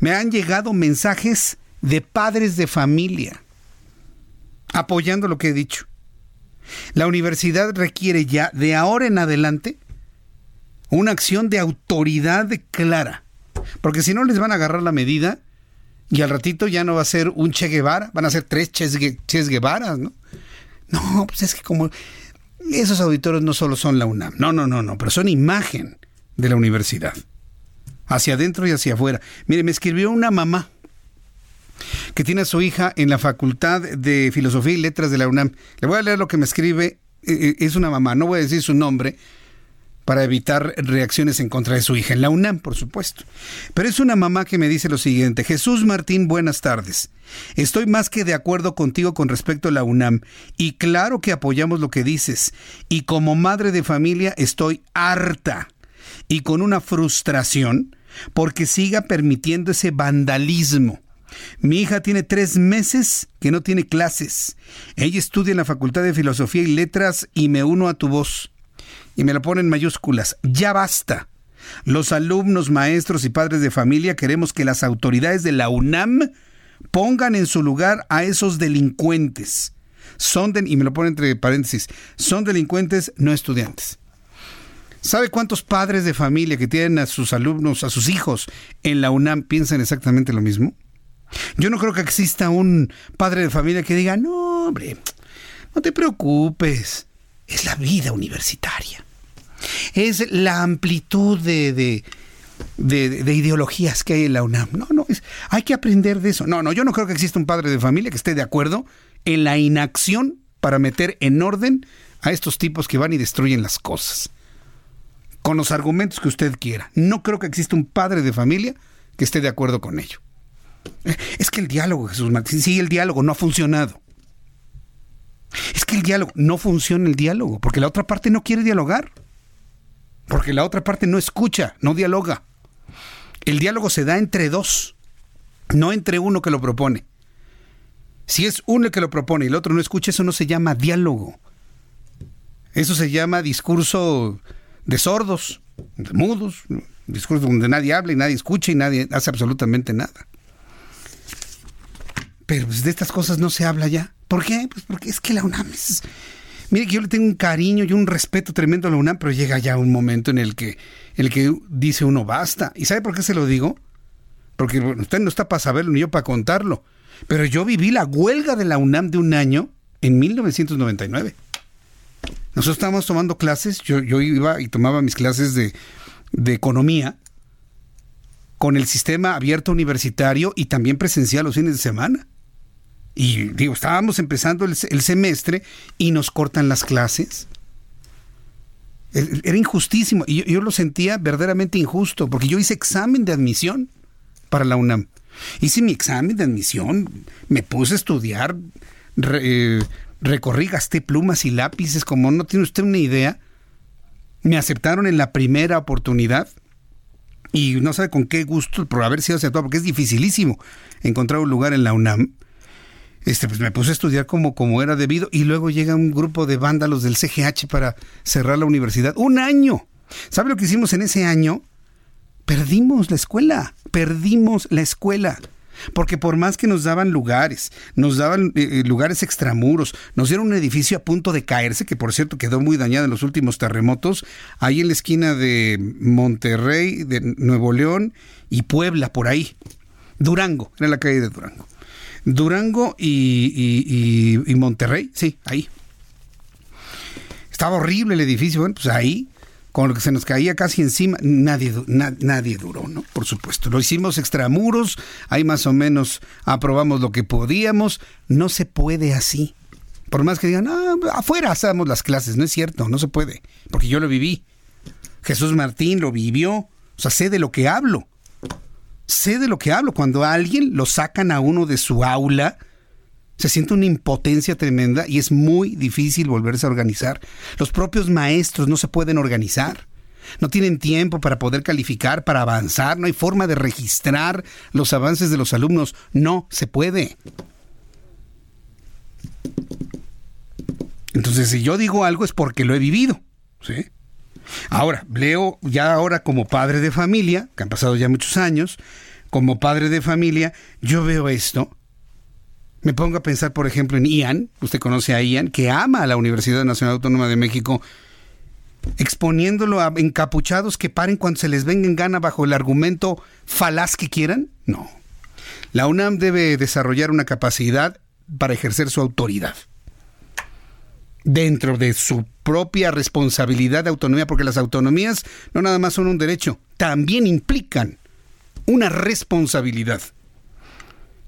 Me han llegado mensajes de padres de familia apoyando lo que he dicho. La universidad requiere ya de ahora en adelante una acción de autoridad clara, porque si no les van a agarrar la medida y al ratito ya no va a ser un Che Guevara, van a ser tres Che, Guevaras, ¿no? No, pues es que como esos auditores no solo son la UNAM, no, no, no, no, pero son imagen de la universidad hacia adentro y hacia afuera. Mire, me escribió una mamá que tiene a su hija en la Facultad de Filosofía y Letras de la UNAM. Le voy a leer lo que me escribe. Eh, eh, es una mamá, no voy a decir su nombre para evitar reacciones en contra de su hija, en la UNAM, por supuesto. Pero es una mamá que me dice lo siguiente, Jesús Martín, buenas tardes. Estoy más que de acuerdo contigo con respecto a la UNAM y claro que apoyamos lo que dices. Y como madre de familia estoy harta y con una frustración porque siga permitiendo ese vandalismo. Mi hija tiene tres meses que no tiene clases. Ella estudia en la Facultad de Filosofía y Letras y me uno a tu voz. Y me lo pone en mayúsculas. Ya basta. Los alumnos, maestros y padres de familia queremos que las autoridades de la UNAM pongan en su lugar a esos delincuentes. Son y me lo pone entre paréntesis, son delincuentes, no estudiantes. ¿Sabe cuántos padres de familia que tienen a sus alumnos, a sus hijos en la UNAM piensan exactamente lo mismo? Yo no creo que exista un padre de familia que diga, no, hombre, no te preocupes, es la vida universitaria. Es la amplitud de, de, de, ideologías que hay en la UNAM. No, no, hay que aprender de eso. No, no, yo no creo que exista un padre de familia que esté de acuerdo en la inacción para meter en orden a estos tipos que van y destruyen las cosas con los argumentos que usted quiera. No creo que exista un padre de familia que esté de acuerdo con ello. Eh, es que el diálogo, Jesús Martín, sí, el diálogo no ha funcionado. Es que el diálogo, no funciona el diálogo, porque la otra parte no quiere dialogar. Porque la otra parte no escucha, no dialoga. El diálogo se da entre dos, no entre uno que lo propone. Si es uno el que lo propone y el otro no escucha, eso no se llama diálogo. Eso se llama discurso de sordos, de mudos, un discurso donde nadie habla y nadie escucha y nadie hace absolutamente nada. Pero pues, de estas cosas no se habla ya. ¿Por qué? Pues porque es que la UNAM es... Mire que yo le tengo un cariño y un respeto tremendo a la UNAM, pero llega ya un momento en el que, el que dice uno basta. ¿Y sabe por qué se lo digo? Porque usted no está para saberlo ni yo para contarlo. Pero yo viví la huelga de la UNAM de un año en 1999. Nosotros estábamos tomando clases, yo, iba y tomaba mis clases de, economía con el sistema abierto universitario y también presencial los fines de semana. Y digo, estábamos empezando el, semestre y nos cortan las clases. Era injustísimo. Y yo, lo sentía verdaderamente injusto, porque yo hice examen de admisión para la UNAM. Hice mi examen de admisión, me puse a estudiar, eh, recorrí, gasté plumas y lápices como no tiene usted una idea. Me aceptaron en la primera oportunidad. y no sabe con qué gusto por haber sido aceptado, porque es dificilísimo encontrar un lugar en la UNAM. Este, pues me puse a estudiar como, como era debido y luego llega un grupo de vándalos del CGH para cerrar la universidad. ¡Un año! ¿Sabe lo que hicimos en ese año? Perdimos la escuela, perdimos la escuela. Porque por más que nos daban lugares, nos daban eh, eh, lugares extramuros, nos dieron un edificio a punto de caerse, que por cierto quedó muy dañado en los últimos terremotos, ahí en la esquina de Monterrey, de Nuevo León y Puebla, por ahí. Durango, era la calle de Durango. Durango y, y Monterrey, sí, ahí. Estaba horrible el edificio, bueno, pues ahí con lo que se nos caía casi encima, nadie, nadie duró, ¿no? Por supuesto. Lo hicimos extramuros, ahí más o menos aprobamos lo que podíamos. No se puede así. Por más que digan, ah, afuera hacemos las clases, no es cierto, no se puede, porque yo lo viví. Jesús Martín lo vivió, o sea, sé de lo que hablo. Sé de lo que hablo. Cuando a alguien lo sacan a uno de su aula, se siente una impotencia tremenda y es muy difícil volverse a organizar. Los propios maestros no se pueden organizar. No tienen tiempo para poder calificar, para avanzar, no hay forma de registrar los avances de los alumnos. No se puede. Entonces, si yo digo algo es porque lo he vivido. ¿sí? Ahora, leo ya ahora como padre de familia, que han pasado ya muchos años, como padre de familia, yo veo esto me pongo a pensar, por ejemplo, en Ian, usted conoce a Ian, que ama a la Universidad Nacional Autónoma de México, exponiéndolo a encapuchados que paren cuando se les venga en gana bajo el argumento falaz que quieran. No. La UNAM debe desarrollar una capacidad para ejercer su autoridad dentro de su propia responsabilidad de autonomía, porque las autonomías no nada más son un derecho, también implican una responsabilidad.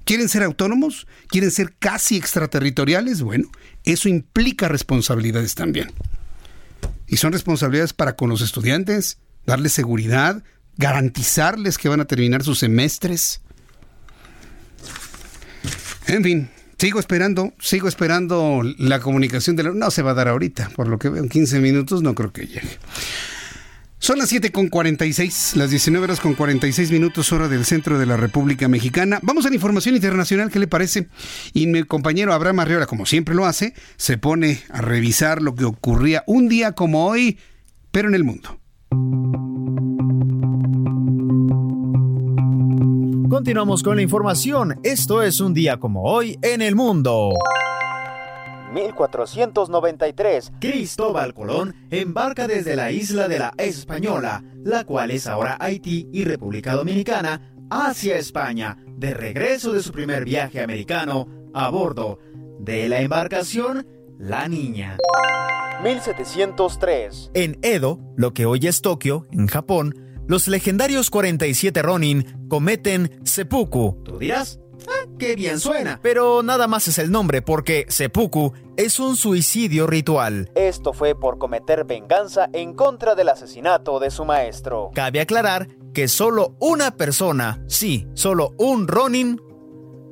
¿Quieren ser autónomos? ¿Quieren ser casi extraterritoriales? Bueno, eso implica responsabilidades también. Y son responsabilidades para con los estudiantes, darles seguridad, garantizarles que van a terminar sus semestres. En fin, sigo esperando, sigo esperando la comunicación de la... No se va a dar ahorita, por lo que veo, en 15 minutos no creo que llegue. Son las 7 con 46, las 19 horas con 46 minutos hora del centro de la República Mexicana. Vamos a la información internacional, ¿qué le parece? Y mi compañero Abraham Arriola, como siempre lo hace, se pone a revisar lo que ocurría un día como hoy, pero en el mundo. Continuamos con la información. Esto es un día como hoy en el mundo. 1493, Cristóbal Colón embarca desde la isla de la Española, la cual es ahora Haití y República Dominicana, hacia España, de regreso de su primer viaje americano, a bordo de la embarcación La Niña. 1703. En Edo, lo que hoy es Tokio, en Japón, los legendarios 47 Ronin cometen seppuku. ¿Tú dirás? ¡Qué bien suena! Pero nada más es el nombre porque seppuku es un suicidio ritual. Esto fue por cometer venganza en contra del asesinato de su maestro. Cabe aclarar que solo una persona, sí, solo un Ronin,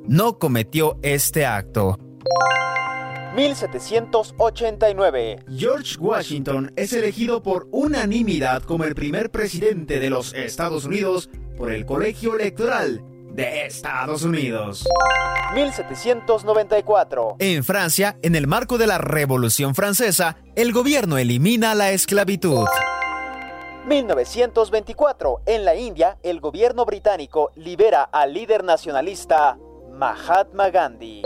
no cometió este acto. 1789. George Washington es elegido por unanimidad como el primer presidente de los Estados Unidos por el colegio electoral de Estados Unidos. 1794. En Francia, en el marco de la Revolución Francesa, el gobierno elimina la esclavitud. 1924. En la India, el gobierno británico libera al líder nacionalista Mahatma Gandhi.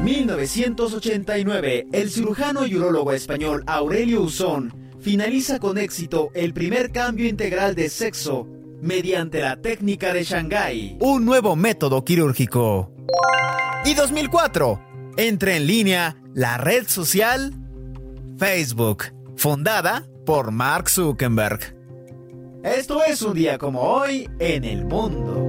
1989. El cirujano y urólogo español Aurelio Usón finaliza con éxito el primer cambio integral de sexo mediante la técnica de Shanghái, un nuevo método quirúrgico. Y 2004, entra en línea la red social Facebook, fundada por Mark Zuckerberg. Esto es un día como hoy en el mundo.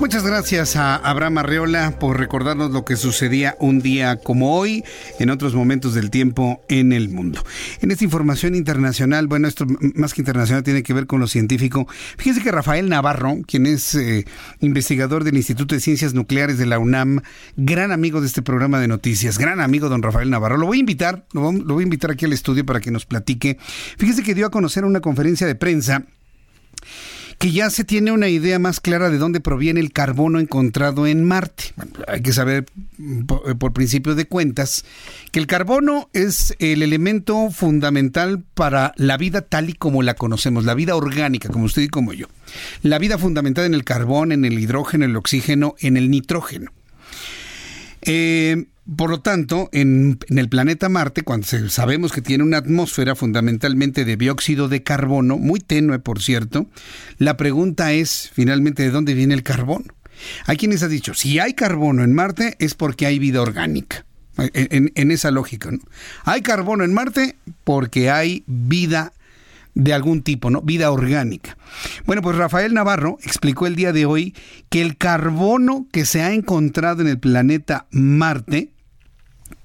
Muchas gracias a Abraham Arreola por recordarnos lo que sucedía un día como hoy en otros momentos del tiempo en el mundo. En esta información internacional, bueno, esto más que internacional tiene que ver con lo científico. Fíjense que Rafael Navarro, quien es eh, investigador del Instituto de Ciencias Nucleares de la UNAM, gran amigo de este programa de noticias, gran amigo don Rafael Navarro, lo voy a invitar, lo voy a invitar aquí al estudio para que nos platique. Fíjense que dio a conocer una conferencia de prensa que ya se tiene una idea más clara de dónde proviene el carbono encontrado en Marte. hay que saber, por, por, principio de cuentas, que el carbono es el elemento fundamental para la vida tal y como la conocemos, la vida orgánica, como usted y como yo. La vida fundamental en el carbón, en el hidrógeno, en el oxígeno, en el nitrógeno. Eh, por lo tanto, en, el planeta Marte, cuando sabemos que tiene una atmósfera fundamentalmente de dióxido de carbono, muy tenue por cierto, la pregunta es finalmente de dónde viene el carbono. Hay quienes han dicho, si hay carbono en Marte es porque hay vida orgánica. En, en esa lógica, ¿no? Hay carbono en Marte porque hay vida de algún tipo, ¿no? Vida orgánica. Bueno, pues Rafael Navarro explicó el día de hoy que el carbono que se ha encontrado en el planeta Marte,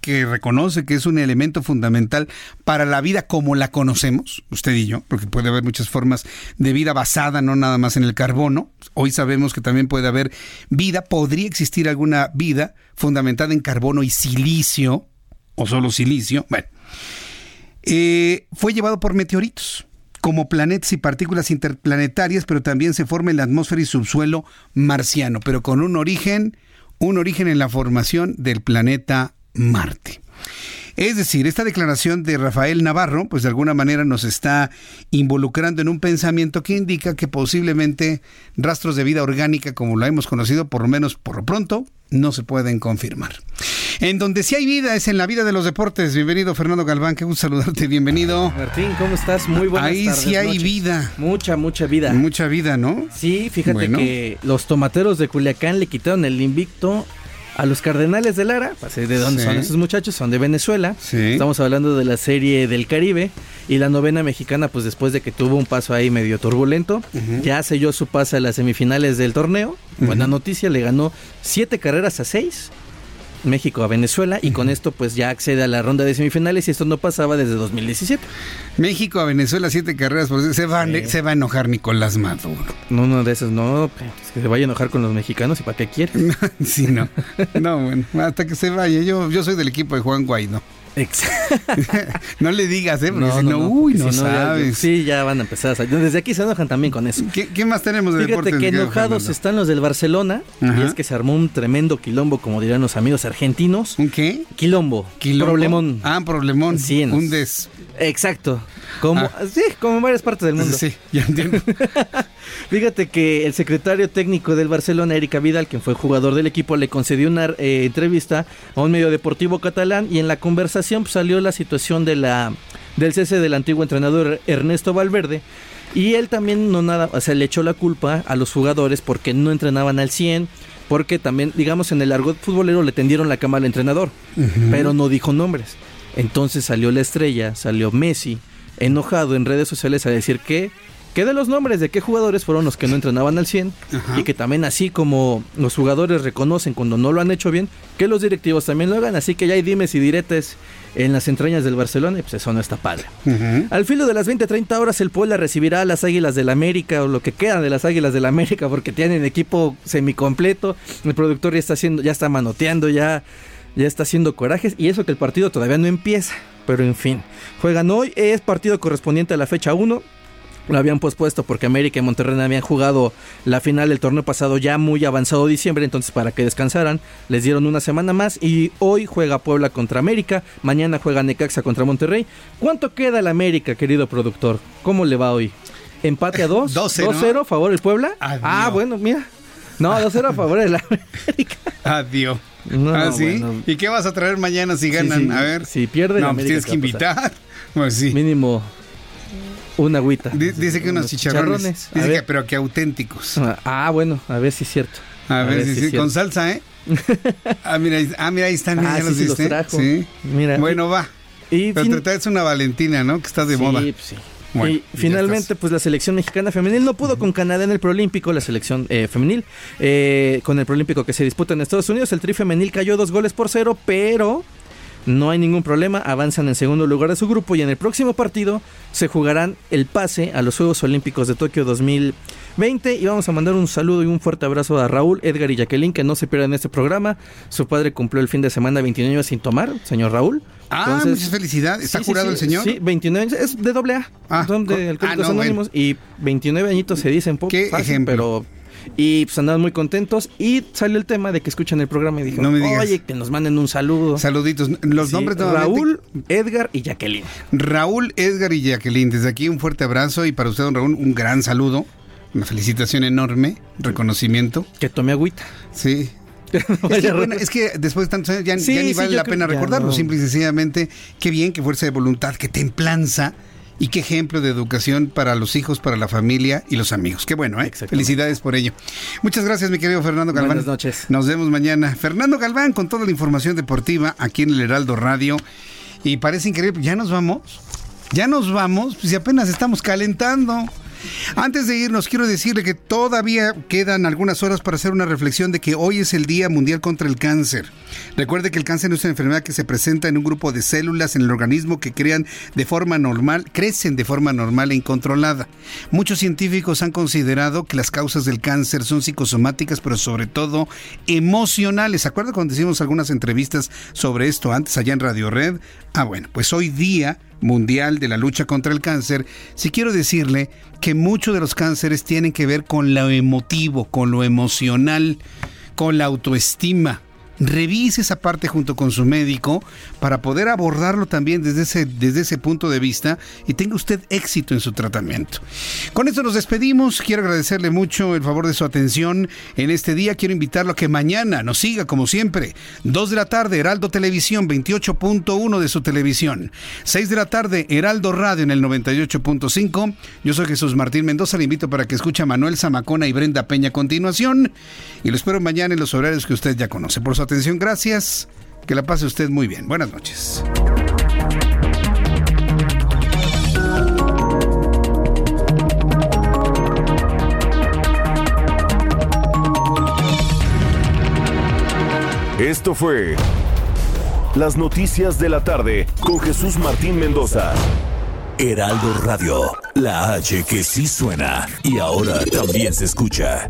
que reconoce que es un elemento fundamental para la vida como la conocemos, usted y yo, porque puede haber muchas formas de vida basada no nada más en el carbono. Hoy sabemos que también puede haber vida, podría existir alguna vida fundamentada en carbono y silicio, o solo silicio. Bueno, eh, fue llevado por meteoritos como planetas y partículas interplanetarias, pero también se forma en la atmósfera y subsuelo marciano, pero con un origen, un origen en la formación del planeta Marte. Es decir, esta declaración de Rafael Navarro, pues de alguna manera nos está involucrando en un pensamiento que indica que posiblemente rastros de vida orgánica, como lo hemos conocido, por lo menos por lo pronto, no se pueden confirmar. En donde sí hay vida es en la vida de los deportes. Bienvenido, Fernando Galván. Qué gusto saludarte. Bienvenido. Martín, ¿cómo estás? Muy buenas Ahí sí hay vida. Mucha, mucha vida. Mucha vida, ¿no? Sí, fíjate que los tomateros de Culiacán le quitaron el invicto a los Cardenales de Lara, ¿de dónde son esos muchachos? Son de Venezuela. Estamos hablando de la serie del Caribe y la novena mexicana, pues después de que tuvo un paso ahí medio turbulento, ya selló su pase a las semifinales del torneo. Buena noticia, le ganó siete carreras a seis México a Venezuela y con esto pues ya accede a la ronda de semifinales y esto no pasaba desde 2017. México a Venezuela, siete carreras, pues se va, se va a enojar Nicolás Maduro. No, no, de esos no, es que se vaya a enojar con los mexicanos y para qué quiere. [LAUGHS] sí, no. No, bueno, hasta que se vaya. Yo, yo soy del equipo de Juan Guaidó. [LAUGHS] no le digas, ¿eh? Porque no, si no, uy, no, sabes. sí, ya van a empezar a salir. Desde aquí se enojan también con eso. ¿Qué, más tenemos de Fíjate que enojados están los del Barcelona. Y es que se armó un tremendo quilombo, como dirían los amigos argentinos. ¿Un qué? Quilombo. ¿Quilombo? Problemón. Ah, problemón. Sí, un des. Exacto. Como, ah. Sí, como en varias partes del mundo. Sí, ya entiendo. [LAUGHS] Fíjate que el secretario técnico del Barcelona, Erika Vidal, quien fue jugador del equipo, le concedió una eh, entrevista a un medio deportivo catalán y en la conversación pues, salió la situación de la, del cese del antiguo entrenador Ernesto Valverde. Y él también no nada, o sea, le echó la culpa a los jugadores porque no entrenaban al 100, porque también, digamos, en el argot futbolero le tendieron la cama al entrenador, pero no dijo nombres. Entonces salió la estrella, salió Messi, enojado en redes sociales a decir que que de los nombres de qué jugadores fueron los que no entrenaban al 100 y que también así como los jugadores reconocen cuando no lo han hecho bien, que los directivos también lo hagan, así que ya hay dimes y diretes en las entrañas del Barcelona y pues eso no está padre. Al filo de las 20-30 horas el Puebla recibirá a las Águilas del la América o lo que queda de las Águilas del la América porque tienen equipo semicompleto, el productor ya está haciendo ya está manoteando, ya ya está haciendo corajes y eso que el partido todavía no empieza. Pero en fin, juegan hoy, es partido correspondiente a la fecha 1. Lo habían pospuesto porque América y Monterrey habían jugado la final del torneo pasado ya muy avanzado diciembre, entonces para que descansaran les dieron una semana más y hoy juega Puebla contra América, mañana juega Necaxa contra Monterrey. ¿Cuánto queda el América, querido productor? ¿Cómo le va hoy? ¿Empate a 2? 2-0 [LAUGHS] a favor el Puebla. Ah, bueno, mira. No, 2-0 a favor del [LAUGHS] América. Adiós. ¿Ah, sí? ¿Y qué vas a traer mañana si ganan? a ver. Si pierden, no, pues tienes que invitar. [LAUGHS] Pues sí. Mínimo una agüita. dice que unos chicharrones. Dice que, pero que auténticos. Ah, bueno, a ver si es cierto. A, ver, si, sí, con salsa, ¿eh? [LAUGHS] ah, mira, ah, mira, ahí están, ah, ya los viste. Sí. Mira. Bueno, va. Y pero te traes una Valentina, ¿no? Que está de moda. Sí, pues sí. Y finalmente, pues la selección mexicana femenil. No pudo con Canadá en el Prolímpico, la selección eh, femenil, eh, con el Prolímpico que se disputa en Estados Unidos. El tri femenil cayó dos goles por cero, pero no hay ningún problema, avanzan en segundo lugar de su grupo y en el próximo partido se jugarán el pase a los Juegos Olímpicos de Tokio 2020 y vamos a mandar un saludo y un fuerte abrazo a Raúl, Edgar y Jacqueline que no se pierdan este programa. Su padre cumplió el fin de semana 29 años sin tomar, señor Raúl. Ah, muchas felicidades. ¿Está curado el señor? Sí, 29 años. Es de doble A. Ah, son de Alcohólicos Anónimos. Y 29 añitos se dicen poco. ¿Qué ejemplo? Pero y pues andaban muy contentos y salió el tema de que escuchan el programa y dijeron, oye, que nos manden un saludo. Saluditos. Los nombres de Raúl, Edgar y Jacqueline. Raúl, Edgar y Jacqueline. Desde aquí un fuerte abrazo y para usted, don Raúl, un gran saludo. Una felicitación enorme, reconocimiento. Que tome agüita. Sí, [LAUGHS] es, que, bueno, es que después de tantos años ya, ya ni vale la pena recordarlo, no. simple y sencillamente, qué bien, qué fuerza de voluntad, qué templanza y qué ejemplo de educación para los hijos, para la familia y los amigos. Qué bueno, ¿eh? Felicidades por ello. Muchas gracias, mi querido Fernando Galván. Buenas noches. Nos vemos mañana. Fernando Galván con toda la información deportiva aquí en el Heraldo Radio. Y parece increíble, ya nos vamos. Ya nos vamos, pues apenas estamos calentando. Antes de irnos, quiero decirle que todavía quedan algunas horas para hacer una reflexión de que hoy es el Día Mundial contra el Cáncer. Recuerde que el cáncer es una enfermedad que se presenta en un grupo de células en el organismo que crean de forma normal, crecen de forma normal e incontrolada. Muchos científicos han considerado que las causas del cáncer son psicosomáticas, pero sobre todo emocionales. ¿Se acuerda cuando hicimos algunas entrevistas sobre esto antes allá en Radio Red? Ah, bueno, pues hoy día mundial de la lucha contra el cáncer, si quiero decirle que muchos de los cánceres tienen que ver con lo emotivo, con lo emocional, con la autoestima revise esa parte junto con su médico para poder abordarlo también desde ese, desde ese punto de vista y tenga usted éxito en su tratamiento. Con esto nos despedimos. Quiero agradecerle mucho el favor de su atención en este día. Quiero invitarlo a que mañana nos siga como siempre. 2 de la tarde, Heraldo Televisión 28.1 de su televisión. 6 de la tarde, Heraldo Radio en el 98.5. Yo soy Jesús Martín Mendoza. Le invito para que escuche a Manuel Zamacona y Brenda Peña a continuación. Y lo espero mañana en los horarios que usted ya conoce. Por su atención, gracias. Que la pase usted muy bien. Buenas noches. Esto fue Las Noticias de la Tarde con Jesús Martín Mendoza. Heraldo Radio, la H que sí suena y ahora también se escucha.